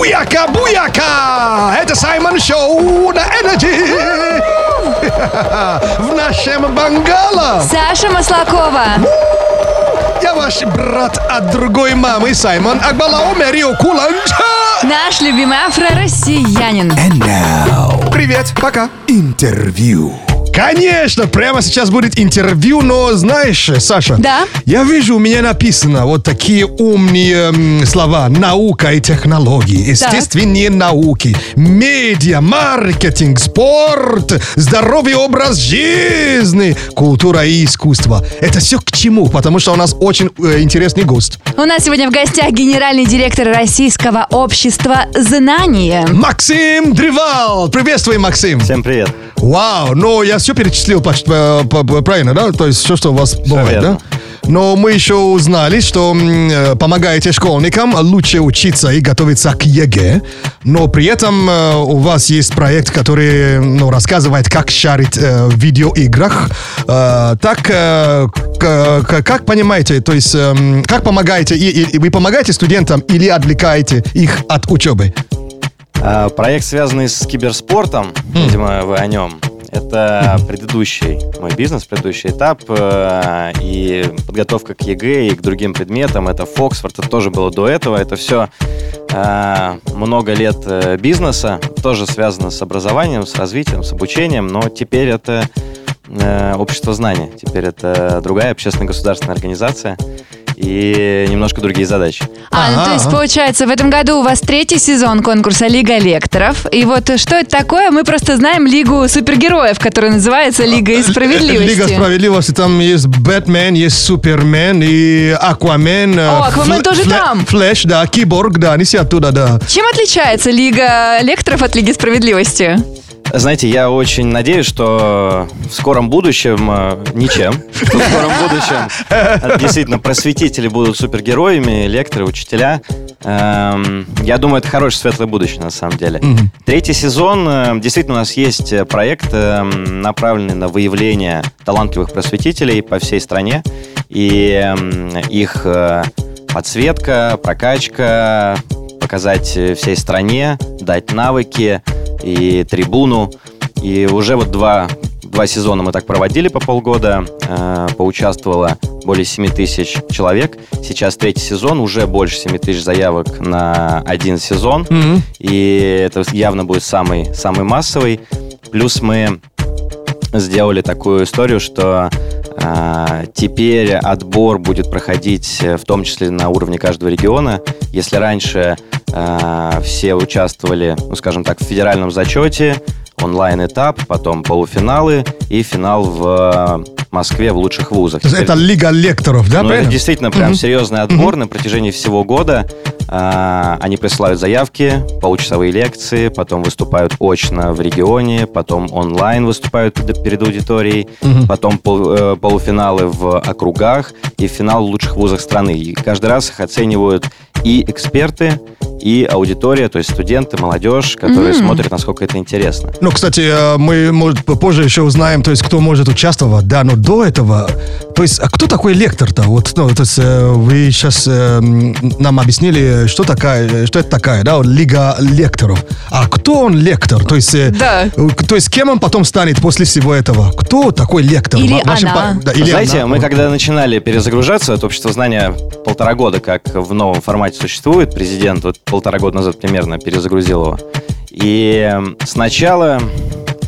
Буяка, буяка! Это Саймон Шоу на Energy! В нашем бангало! Саша Маслакова. Я ваш брат от другой мамы, Саймон Акбалао Мерио Куланча! Наш любимый афро-россиянин. Привет, пока. Интервью. Конечно, прямо сейчас будет интервью, но знаешь, Саша, Да? я вижу, у меня написано вот такие умные м, слова. Наука и технологии, естественные науки, медиа, маркетинг, спорт, здоровый образ жизни, культура и искусство. Это все к чему? Потому что у нас очень э, интересный гость. У нас сегодня в гостях генеральный директор Российского общества знания. Максим Древал! Приветствуй, Максим! Всем привет. Вау, ну я все перечислил э, правильно, да? То есть все, что у вас бывает, верно. да? Но мы еще узнали, что э, помогаете школьникам лучше учиться и готовиться к ЕГЭ. Но при этом э, у вас есть проект, который ну, рассказывает, как шарить э, в видеоиграх. Э, так, э, к- как понимаете, то есть, эм, как помогаете, и, и- вы помогаете студентам или отвлекаете их от учебы? А, Проект, связанный с киберспортом, видимо, вы о нем. Это предыдущий мой бизнес, предыдущий этап. э, И подготовка к ЕГЭ и к другим предметам. Это Фоксфорд, это тоже было до этого. Это все много лет э, бизнеса, тоже связано с образованием, с развитием, с обучением, но теперь это э, общество знания. Теперь это другая общественно-государственная организация и немножко другие задачи. А, ну то есть, получается, в этом году у вас третий сезон конкурса Лига лекторов. И вот что это такое? Мы просто знаем Лигу супергероев, которая называется Лига и справедливости. Лига справедливости, там есть Бэтмен, есть Супермен и Аквамен. э, О, Аквамен тоже там. Флэш, да, Киборг, да, они все оттуда, да. Чем отличается Лига лекторов от Лиги справедливости? Знаете, я очень надеюсь, что в скором будущем э, ничем. В скором будущем э, действительно просветители будут супергероями, лекторы, учителя. Эм, Я думаю, это хорошее светлое будущее на самом деле. Третий сезон. э, Действительно, у нас есть проект, э, направленный на выявление талантливых просветителей по всей стране. И эм, их подсветка, прокачка, показать всей стране, дать навыки и трибуну. И уже вот два, два сезона мы так проводили по полгода. Э, поучаствовало более 7 тысяч человек. Сейчас третий сезон, уже больше 7 тысяч заявок на один сезон. Мгм. И это явно будет самый, самый массовый. Плюс мы сделали такую историю, что теперь отбор будет проходить э, в том числе на уровне каждого региона. Если раньше а, все участвовали, ну, скажем так, в федеральном зачете, онлайн-этап, потом полуфиналы и финал в Москве в лучших вузах. Теперь- это Лига лекторов, да, ну, это действительно прям Мгм. серьезный отбор на протяжении всего года. А, Они присылают заявки, получасовые лекции, потом выступают очно в регионе, потом онлайн выступают перед аудиторией, Мгм. потом пол- э, полуфиналы в округах и финал в лучших вузах страны. И каждый раз их оценивают и эксперты, и аудитория, то есть студенты, молодежь, которые М. смотрят, насколько это интересно. Ну, кстати, э, мы, может, позже еще узнаем, то есть, кто может участвовать, да, но до этого, то есть, а кто такой лектор-то? Вот, ну, то есть, э, вы сейчас нам объяснили, что такая, что это такая, да, Лига лекторов. А кто он лектор? То есть, э, Да. э, то есть, кем он потом станет после всего этого? Кто такой лектор? Или В вашем она. по- да, или Знаете, она. мы когда начинали перезагружаться, это общество знания полтора года, как в новом формате существует, президент вот полтора года назад примерно перезагрузил его. И сначала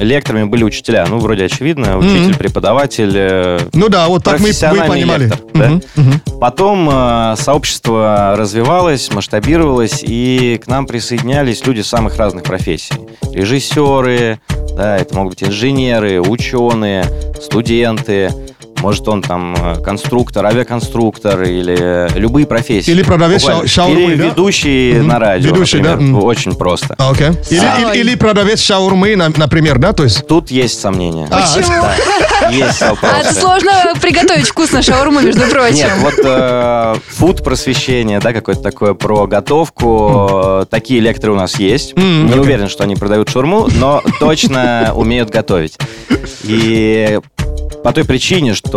лекторами были учителя, ну, вроде очевидно, учитель, Мгм. преподаватель. э, Ну да, вот так мы, мы понимали. лектор, да? Мгм, мгм. Потом э, сообщество развивалось, масштабировалось, и к нам присоединялись люди самых разных профессий. Режиссеры, да, это могут быть инженеры, ученые, студенты, может он там э, конструктор, авиаконструктор или любые профессии. Или продавец шау- шаурмы, Или да? ведущий Мгм. на радио, Ведущий, да? например. Мгм. Очень просто. А, окей. Или, или- или продавец шаурмы, на- например, да, то есть? Тут есть сомнения. Почему? Да, есть А вопросы. сложно приготовить вкусно шаурму, между прочим. Нет, вот э, фуд просвещение, да, какое-то такое про готовку. э, Такие лекторы у нас есть. М, Не уверен, что они продают шурму, но точно умеют готовить. И по той причине, что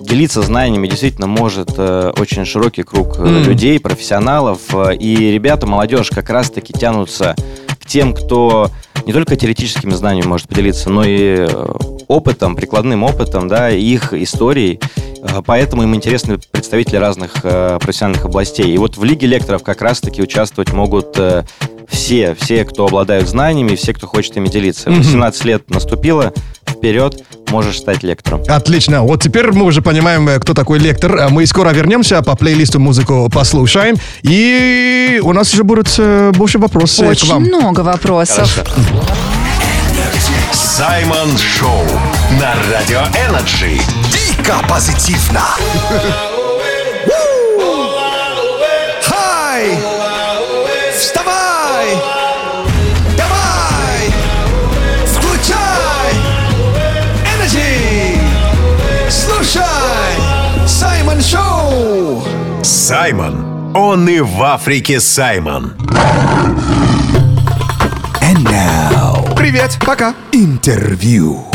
делиться знаниями действительно может э, очень широкий круг М. людей, профессионалов. э, И ребята, молодежь как раз-таки тянутся к тем, кто не только теоретическими знаниями может поделиться, но и э, опытом, прикладным опытом, да, их историей. Поэтому им интересны представители разных э, профессиональных областей. И вот в Лиге лекторов как раз-таки участвовать могут э, все, все, кто обладают знаниями, все, кто хочет ими делиться. Мгм. 18 лет наступило, вперед, можешь стать лектором. Отлично. Вот теперь мы уже понимаем, э, кто такой лектор. А Мы скоро вернемся, по плейлисту музыку послушаем. И у нас уже будут э, больше вопросов к Очень вам. много вопросов. Саймон Шоу на Радио Energy. Дико позитивно. Саймон. Он и в Африке Саймон. And now... Привет, пока. Интервью.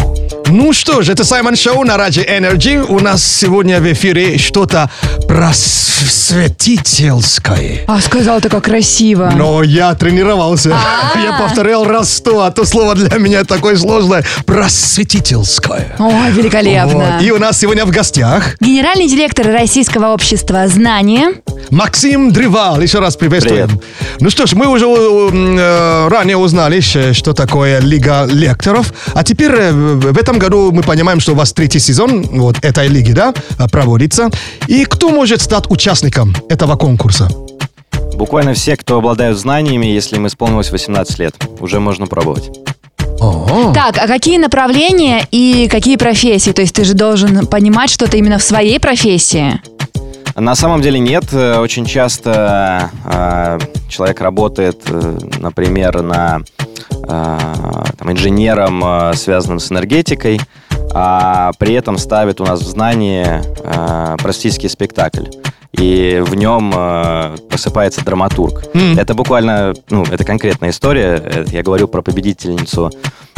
Ну что ж, это Саймон Шоу на Радио Energy. У нас сегодня в эфире что-то просветительское. А сказал-то как красиво. Но я тренировался. А. Я повторял раз сто, а то слово для меня такое сложное. Просветительское. О, великолепно. Вот. И у нас сегодня в гостях Генеральный директор Российского общества знания. Максим Древал. Еще раз приветствуем. Ну что ж, мы уже э, ранее узнали, что такое Лига лекторов. А теперь э, в этом году мы понимаем, что у вас третий сезон вот этой лиги, да, э, проводится. И кто может стать участником этого конкурса? Буквально все, кто обладают знаниями, если им исполнилось 18 лет, уже можно пробовать. Так, а какие направления и какие профессии? То есть ты же должен понимать что-то именно в своей профессии. На самом деле нет. Э, Очень часто э, человек работает, э, например, на э, там, инженером, э, связанным с энергетикой, а при этом ставит у нас в знании э, практический спектакль. И в нем э, просыпается драматург. Это буквально, ну, это конкретная история. Э, Я говорю про победительницу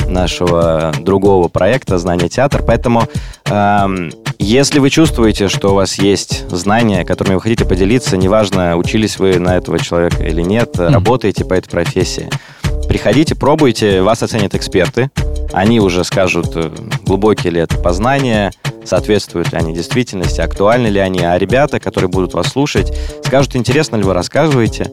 нашего другого проекта «Знание театр». Поэтому, эм, если вы чувствуете, что у вас есть знания, которыми вы хотите поделиться, неважно, учились вы на этого человека или нет, работаете по этой профессии, приходите, пробуйте, вас оценят эксперты. Они уже скажут, э, глубокие ли это познания, соответствуют ли они действительности, актуальны ли они. А ребята, которые будут вас слушать, скажут, интересно ли вы рассказываете,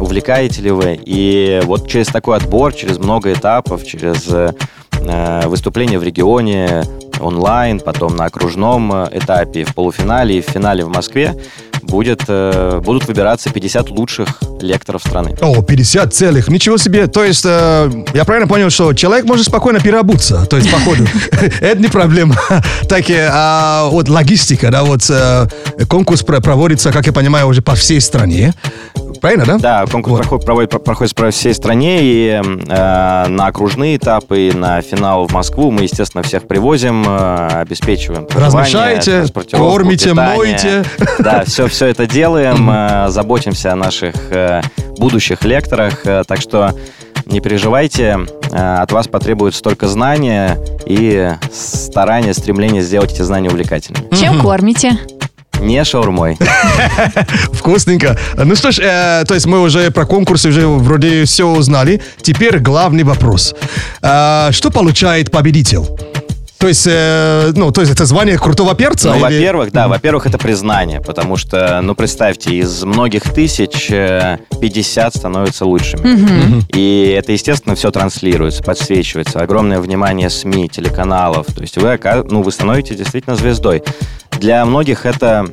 увлекаете ли вы. И вот через такой отбор, через много этапов, через э, э, выступление в регионе, онлайн, потом на окружном э, этапе, в полуфинале и в финале в Москве будет, э, будут выбираться 50 лучших лекторов страны. О, 50 целых, ничего себе. То есть, э, я правильно понял, что человек может спокойно переобуться, то есть, походу. Это не проблема. Так, э, а вот логистика, да, вот э, конкурс про- проводится, как я понимаю, уже по всей стране. Правильно, да? Да, конкурс проход- проводит- проходит по всей стране, и э, на окружные этапы, и на финал в Москву мы, естественно, всех привозим, э, обеспечиваем транспортировку, кормите, питание. моете. Да, все, все это делаем, э, заботимся о наших э, будущих лекторах, э, так что не переживайте, э, от вас потребуется только знания и старание, стремление сделать эти знания увлекательными. Чем кормите? Не шаурмой. Вкусненько. Ну что ж, э, то есть мы уже про конкурсы уже вроде все узнали. Теперь главный вопрос. А, что получает победитель? То есть, э, ну, то есть это звание крутого перца? Ну, или- во-первых, да, во-первых, это признание, потому что, ну, представьте, из многих тысяч э, 50 становятся лучшими. Мгм. И это, естественно, все транслируется, подсвечивается. Огромное внимание СМИ, телеканалов. То есть вы, ну, вы становитесь действительно звездой. Для многих это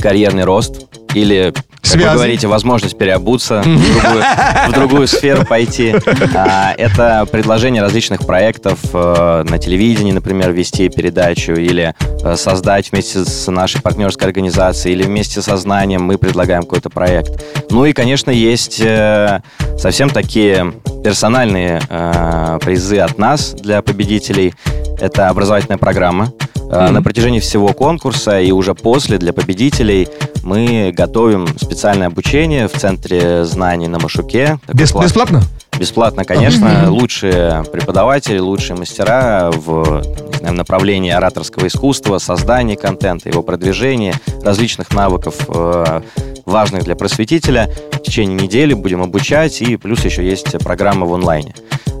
карьерный рост или, как Связи. вы говорите, возможность переобуться в другую, в другую сферу пойти. А, Это предложение различных проектов э, на телевидении, например, вести передачу или э, создать вместе с нашей партнерской организацией или вместе со знанием мы предлагаем какой-то проект. Ну и, конечно, есть э, совсем такие персональные э, призы от нас для победителей. Это образовательная программа. Мгм. На протяжении всего конкурса и уже после для победителей мы готовим специальное обучение в Центре знаний на Машуке. Бес- класс- бесплатно? Бесплатно, конечно. Мгм. Лучшие преподаватели, лучшие мастера в знаю, направлении ораторского искусства, создания контента, его продвижения, различных навыков, э, важных для просветителя. В течение недели будем обучать, и плюс еще есть программа в онлайне.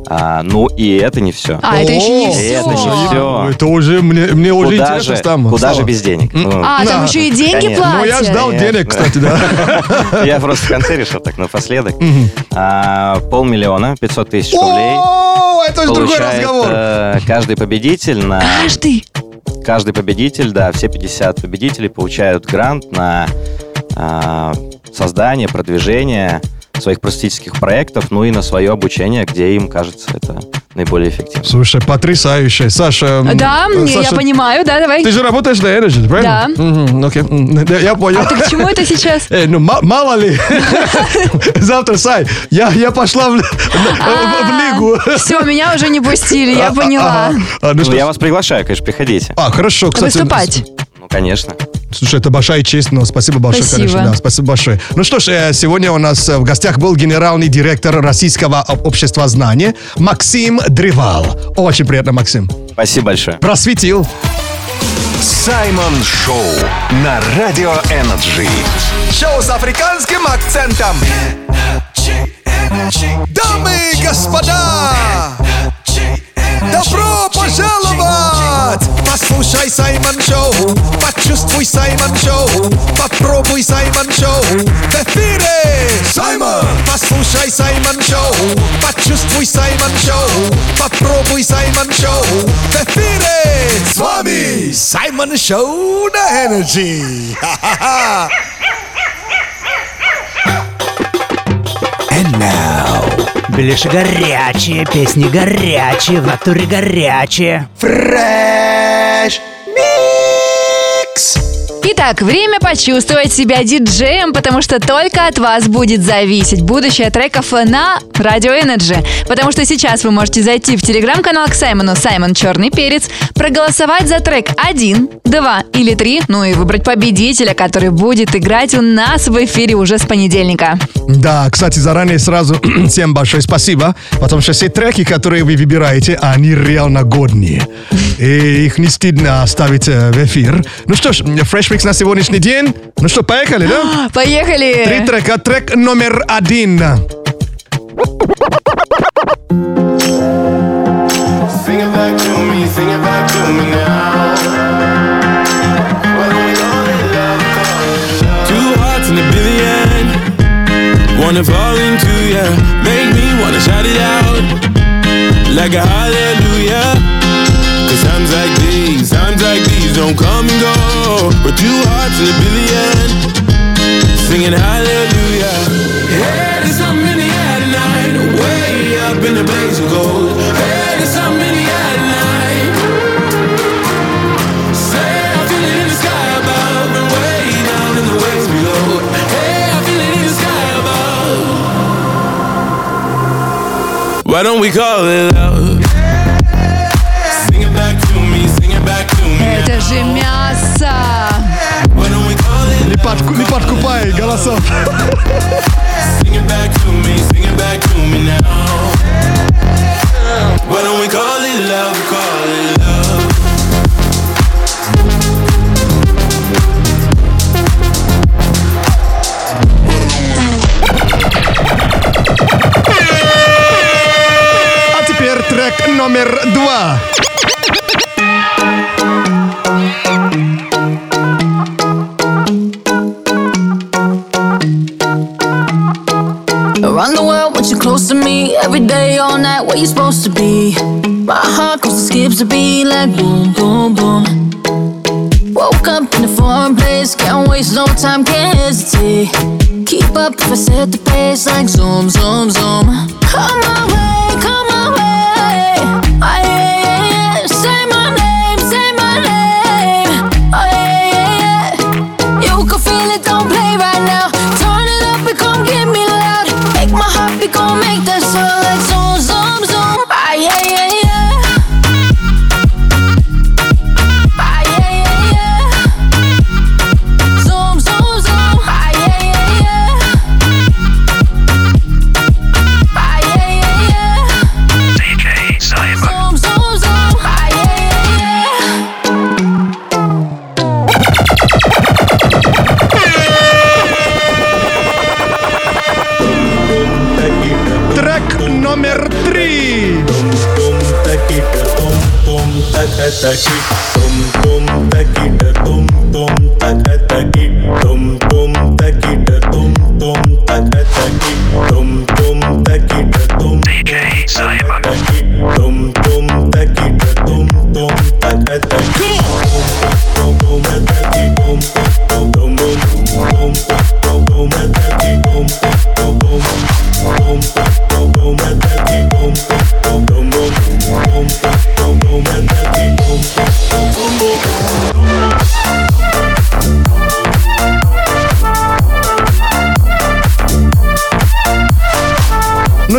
А, ну и это не все. А, это еще не О, всё. Это не все. Это уже, мне, мне уже Куда интересно же, там. куда стало. же без денег? Ну, А, там еще и деньги конечно. Ну, я платят. ждал Конечно. денег, кстати, да. Я просто в конце решил так напоследок. А, Полмиллиона, 500 тысяч рублей. О, это же другой разговор. э, каждый победитель на... Каждый. Каждый победитель, да, все 50 победителей получают грант на а, создание, продвижение своих просветительских проектов, ну и на свое обучение, где им кажется это наиболее эффективно. Слушай, потрясающе. Саша... Да, мне, я Саша, понимаю, да, давай. Ты же работаешь на Energy, правильно? Да. Мгм, окей. Да, Я понял. А ты к чему это сейчас? Э, ну, ма- мало ли. Завтра, Сай, я, я пошла в, в- в лигу. Все, меня уже не пустили, я поняла. А, ну Ну, что я вас приглашаю, конечно, приходите. А, хорошо, кстати. Выступать. Ну, конечно. Слушай, это большая честь, но спасибо большое, Спасибо. конечно. Да, спасибо большое. Ну что ж, э, сегодня у нас э, в гостях был генеральный директор Российского об- общества знания Максим Древал. Очень приятно, Максим. Спасибо большое. Просветил. Саймон Шоу на Радио Energy. Шоу с африканским акцентом. Дамы и господа, почувствуй Саймон Шоу, попробуй Саймон Шоу в эфире! Саймон! Послушай Саймон Шоу, почувствуй Саймон Шоу, попробуй Саймон Шоу в эфире! С вами Саймон Шоу на Energy! Ха-ха-ха! Беляши горячие, песни горячие, в натуре горячие. Mix. Итак, время почувствовать себя диджеем, потому что только от вас будет зависеть будущее треков на Радио Energy. Потому что сейчас вы можете зайти в телеграм-канал к Саймону «Саймон Черный Перец», проголосовать за трек 1, 2 или 3, ну и выбрать победителя, который будет играть у нас в эфире уже с понедельника. Да, кстати, заранее сразу всем большое спасибо, потому что все треки, которые вы выбираете, они реально годные. И их не стыдно оставить э, в эфир. Ну что ж, Fresh Mix на сегодняшний день. Ну что, поехали, да? Поехали! Три трека. Трек номер один. Sing it back to me, sing it back to me now. Two hearts in a billion. Wanna fall into ya. Make me wanna shout it out. Like a hallelujah. Cause times like these, times like these don't come and go. But two hearts in a billion. Singing hallelujah. Hey, there's something in the air tonight. Way up in the blaze of gold. Hey, there's something in the air tonight. Say, I feel it in the sky above and way down in the waves below. Hey, I feel it in the sky above. Why don't we call it love? Back to me now. Why don't we call it love, opposite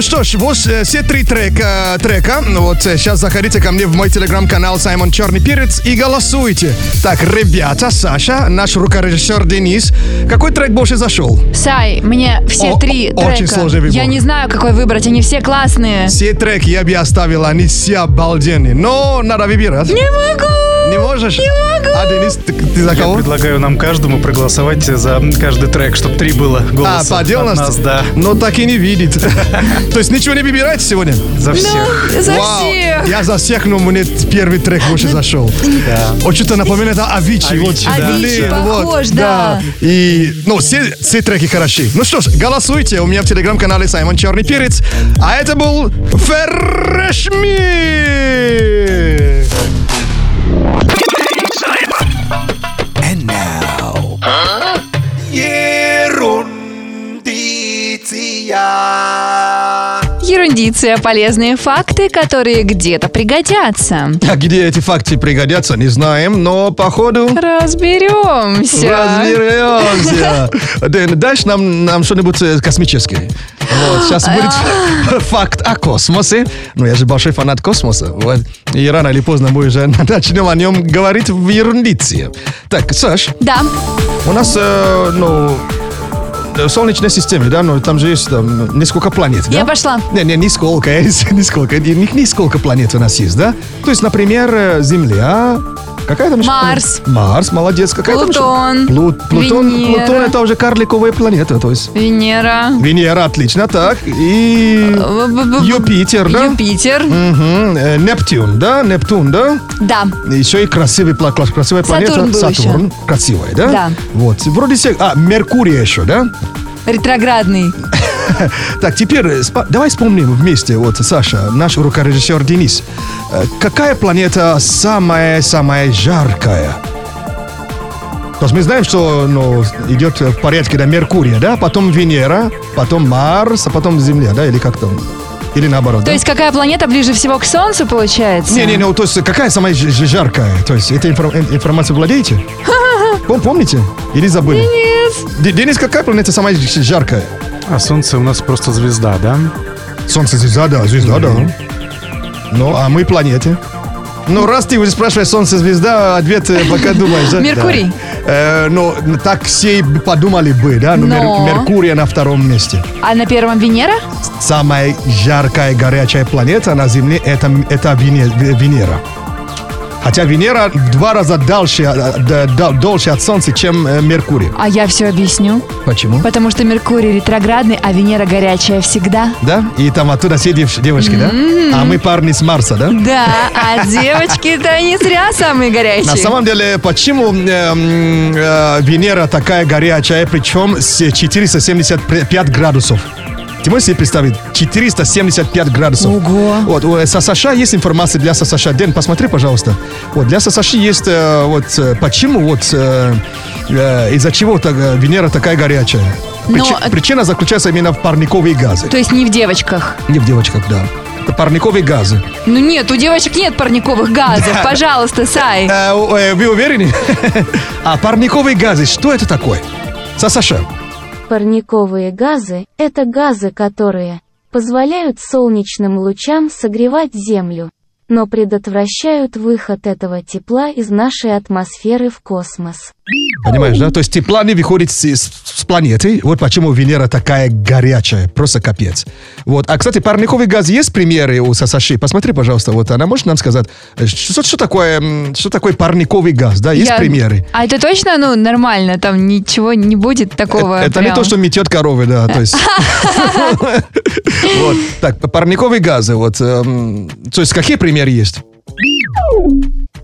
push что ж, вот э, все три трека, трека. Вот э, сейчас заходите ко мне в мой телеграм-канал Саймон Черный Перец и голосуйте. Так, ребята, Саша, наш рукорежиссер Денис, какой трек больше зашел? Сай, мне все О- три о- очень трека. сложный выбор. Я не знаю, какой выбрать, они все классные. Все треки я бы оставил, они все обалденные. Но надо выбирать. Не могу! Не можешь? Не могу! А, Денис, ты, ты за Я кого? предлагаю нам каждому проголосовать за каждый трек, чтобы три было А, голоса по от нас, да. Но так и не видит. То есть ничего не выбираете сегодня? За всех. Ну, за Вау, всех. Я за всех, но мне первый трек больше зашел. Да. Он что-то напоминает Авичи. вот, Avicii, да. блин, Avicii вот, похож, да. И, ну, все, все треки хороши. Ну что ж, голосуйте у меня в телеграм-канале Саймон Черный Перец. А это был Феррешми. And now. Ерундиция. Ерундиция, полезные факты, которые где-то пригодятся. А где эти факты пригодятся, не знаем, но походу... Разберемся. Разберемся. Дэн, дашь нам, нам что-нибудь э, космическое? Вот, сейчас будет факт о космосе. Ну, я же большой фанат космоса. Вот. И рано или поздно мы уже начнем о нем говорить в ерундице. Так, Саш, Да. у нас, э, ну, в Солнечной системе, да, ну, там же есть там, несколько планет, да? Я пошла. Не, не, нисколько, нисколько, не, нисколько планет у нас есть, да? То есть, например, э, Земля, какая там еще Марс. планета? Марс, молодец. Какая там еще? Плутон. Плут- Плутон, Венера. Плутон это уже карликовая планета, то есть. Венера. Венера, отлично, так. И Юпитер, да? Юпитер. Э, Нептун, да? Нептун, да? Да. Еще и красивый, красивая планета Сатурн Сатурн. Красивая, да? Да. Вот. Вроде всех... А, Меркурий еще, да? Ретроградный. Так, теперь э, давай вспомним вместе, вот, Саша, наш рукорежиссер Денис. Э, Какая планета самая-самая жаркая? То есть мы знаем, что ну, идет в порядке да, Меркурия, да, потом Венера, потом Марс, а потом Земля, да, или как там? Или наоборот, То да? есть какая планета ближе всего к Солнцу получается? Не-не, ну, то есть какая самая жаркая? То есть этой э, информацией владеете? Пом- Помните? Или забыли? Денис. Д- Денис, какая планета самая жаркая? А Солнце у нас просто звезда, да? Солнце звезда, да, звезда, да. Ну, а мы планете. Ну, раз ты спрашиваешь Солнце звезда, ответ э, пока думаешь? Меркурий. Да. Э, ну, так все подумали бы, да? Но, Мер- Но. Меркурий на втором месте. А на первом Венера? Самая жаркая, горячая планета на Земле это, это Вене- Венера. Хотя Венера в два раза дальше, э, дольше от Солнца, чем э, Меркурий. А я все объясню. Почему? Потому что Меркурий ретроградный, а Венера горячая всегда. Да? И там оттуда все дев- девочки, да? А мы парни с Марса, да? Да, а девочки-то не зря самые горячие. На самом деле, почему э, Венера такая горячая, причем с 475 градусов? Ты можешь себе представить? 475 градусов. Ого. Вот, у СССР есть информация для СССР. Дэн, посмотри, пожалуйста. Вот, для СССР есть э, вот э, почему вот э, э, из-за чего так, э, Венера такая горячая. Причи- Но- Причина заключается именно в парниковые газы. То есть не в девочках. Не в девочках, да. Это парниковые газы. Ну нет, у девочек нет парниковых газов. Пожалуйста, Сай. Э, э, Вы уверены? А парниковые газы, что это такое? СССР. Парниковые газы – это газы, которые позволяют солнечным лучам согревать Землю, но предотвращают выход этого тепла из нашей атмосферы в космос. Понимаешь, да? То есть тепла не выходит с, с- с планеты. Вот почему Венера такая горячая. Просто капец. Вот. А, кстати, парниковый газ есть примеры у Сасаши? Посмотри, пожалуйста. Вот она может нам сказать, э, что, что такое, что такое парниковый газ? Да, есть Я- примеры. А это точно, ну, нормально? Там ничего не будет такого Это не прям? то, что метет коровы, да, то есть. Вот. Так, парниковые газы, вот. эм, То есть какие примеры есть?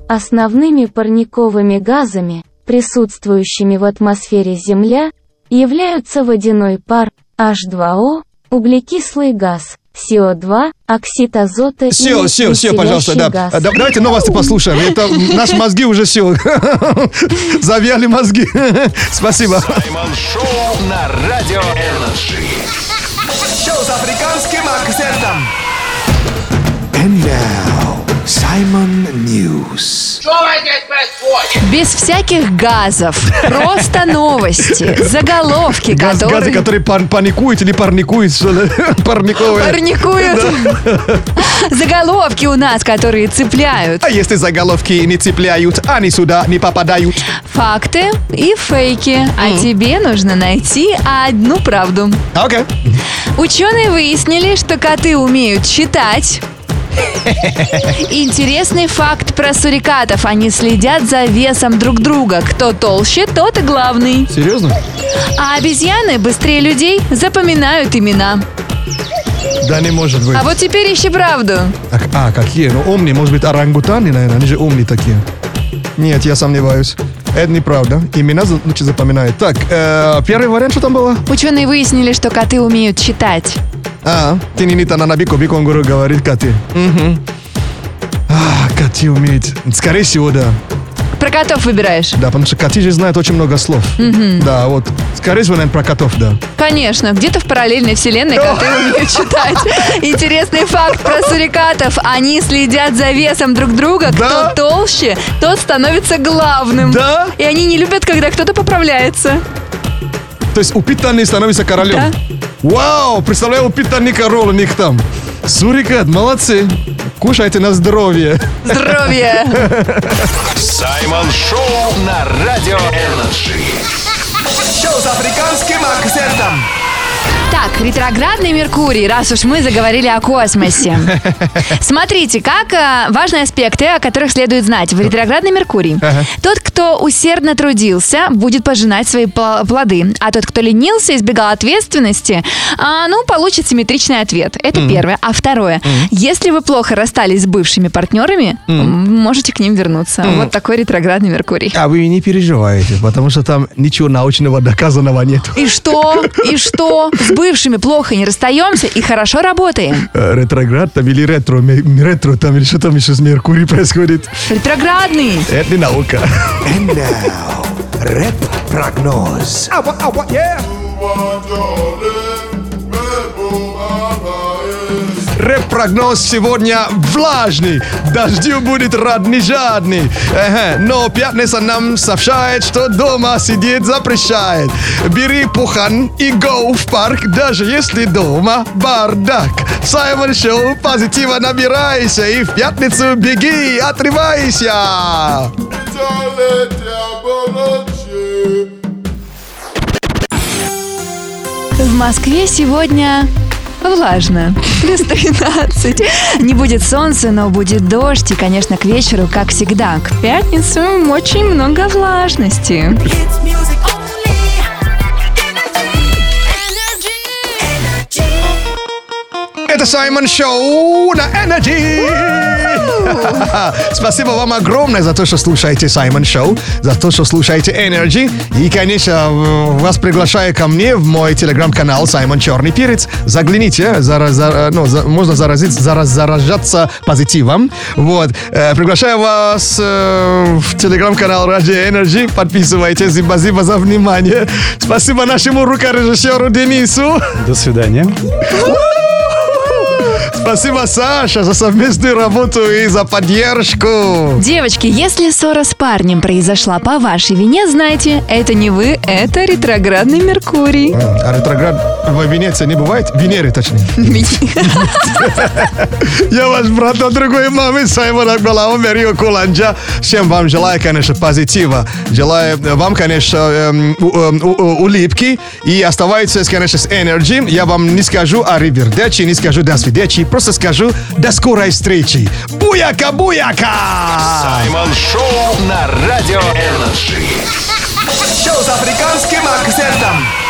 Основными парниковыми газами, присутствующими в атмосфере Земля, являются водяной пар, H2O, углекислый газ, СО2, оксид азота Все, и все, все, пожалуйста, да. газ. Да- Давайте новости послушаем. Это наши мозги уже все. Завяли мозги. Спасибо. Саймон Шоу на Радио Energy. Шоу с африканским акцентом. And now, Саймон News. Без всяких газов. Просто новости. Заголовки, Газ, которые... газы, которые пар- паникуют или парникуют, что ли? Парниковые. Парникуют. Заголовки у нас, которые цепляют. А если заголовки не цепляют, они сюда не попадают. Факты и фейки. А тебе нужно найти одну правду. Окей. Ученые выяснили, что коты умеют читать. Интересный факт про сурикатов. Они следят за весом друг друга. Кто толще, тот и главный. Серьезно? А обезьяны быстрее людей запоминают имена. Да не может быть. А вот теперь ищи правду. А, а, какие? Ну, умные, может быть, орангутаны, наверное, они же умные такие. Нет, я сомневаюсь. Это неправда. Имена лучше запоминают. Так, э, первый вариант, что там было? Ученые выяснили, что коты умеют читать. А, не на набико биконгуру говорит коты. Мгм. А, коты умеют. Скорее всего, да. Котов выбираешь? Да, потому что коты же знают очень много слов. Мгм. Да, вот. Скорее всего, наверное, про котов, да. Конечно, где-то в параллельной вселенной коты умеют читать. Интересный факт про сурикатов. Они следят за весом друг друга. Кто толще, тот становится главным. Да? И они не любят, когда кто-то поправляется. То есть упитанный становится королем. Вау, представляю, упитанный король у них там. Сурикат, молодцы. Кушайте на здоровье. Здоровье. Саймон Шоу на Радио Energy. Шоу с африканским акцентом. Так, ретроградный Меркурий, раз уж мы заговорили о космосе. Смотрите, как э, важные аспекты, о которых следует знать. В ретроградный Меркурий. Ага. Тот, кто усердно трудился, будет пожинать свои плоды. А тот, кто ленился, избегал ответственности, а, ну, получит симметричный ответ. Это первое. А второе. Если вы плохо расстались с бывшими партнерами, можете к ним вернуться. Вот такой ретроградный Меркурий. А вы не переживаете, потому что там ничего научного доказанного нет. И что? И что? С бывшими плохо не расстаемся и хорошо работаем. Э, Ретроград там или ретро, ретро там или что там еще с Меркурий происходит. Ретроградный. Это не наука. And now, рэп-прогноз. Ава, ава, yeah. Рэп-прогноз сегодня влажный, дождю будет рад не жадный. Ага, Но пятница нам сообщает, что дома сидеть запрещает. Бери пухан и go в парк, даже если дома бардак. Саймон Шоу, позитива набирайся и в пятницу беги, отрывайся. В Москве сегодня влажно. Плюс 13. Не будет солнца, но будет дождь. И, конечно, к вечеру, как всегда, к пятницу очень много влажности. Это Саймон Шоу на Energy. Спасибо вам огромное за то, что слушаете Саймон Шоу, за то, что слушаете Energy. И, конечно, вас приглашаю ко мне в мой телеграм-канал Саймон Черный Перец. Загляните, зара- зара- ну, за- можно заразить, зараз- заражаться позитивом. Вот. Э, приглашаю вас э, в телеграм-канал Ради Energy. Подписывайтесь. Спасибо за внимание. Спасибо нашему рукорежиссеру Денису. До свидания. Спасибо, Саша, за совместную работу и за поддержку. Девочки, если ссора с парнем произошла по вашей вине, знайте, это не вы, это ретроградный Меркурий. А ретроград в Венеции не бывает? Венере, точнее. Я ваш брат от другой мамы, Саймон Акбалао, Мерио Куланджа. Всем вам желаю, конечно, позитива. Желаю вам, конечно, эм, эм, у- улыбки. И оставайтесь, конечно, с Energy. Я вам не скажу о Ривердечи, не скажу до свидечи ведущий просто скажу «До скорой встречи!» Буяка-буяка! Саймон Шоу на Радио Energy. Шоу с африканским акцентом.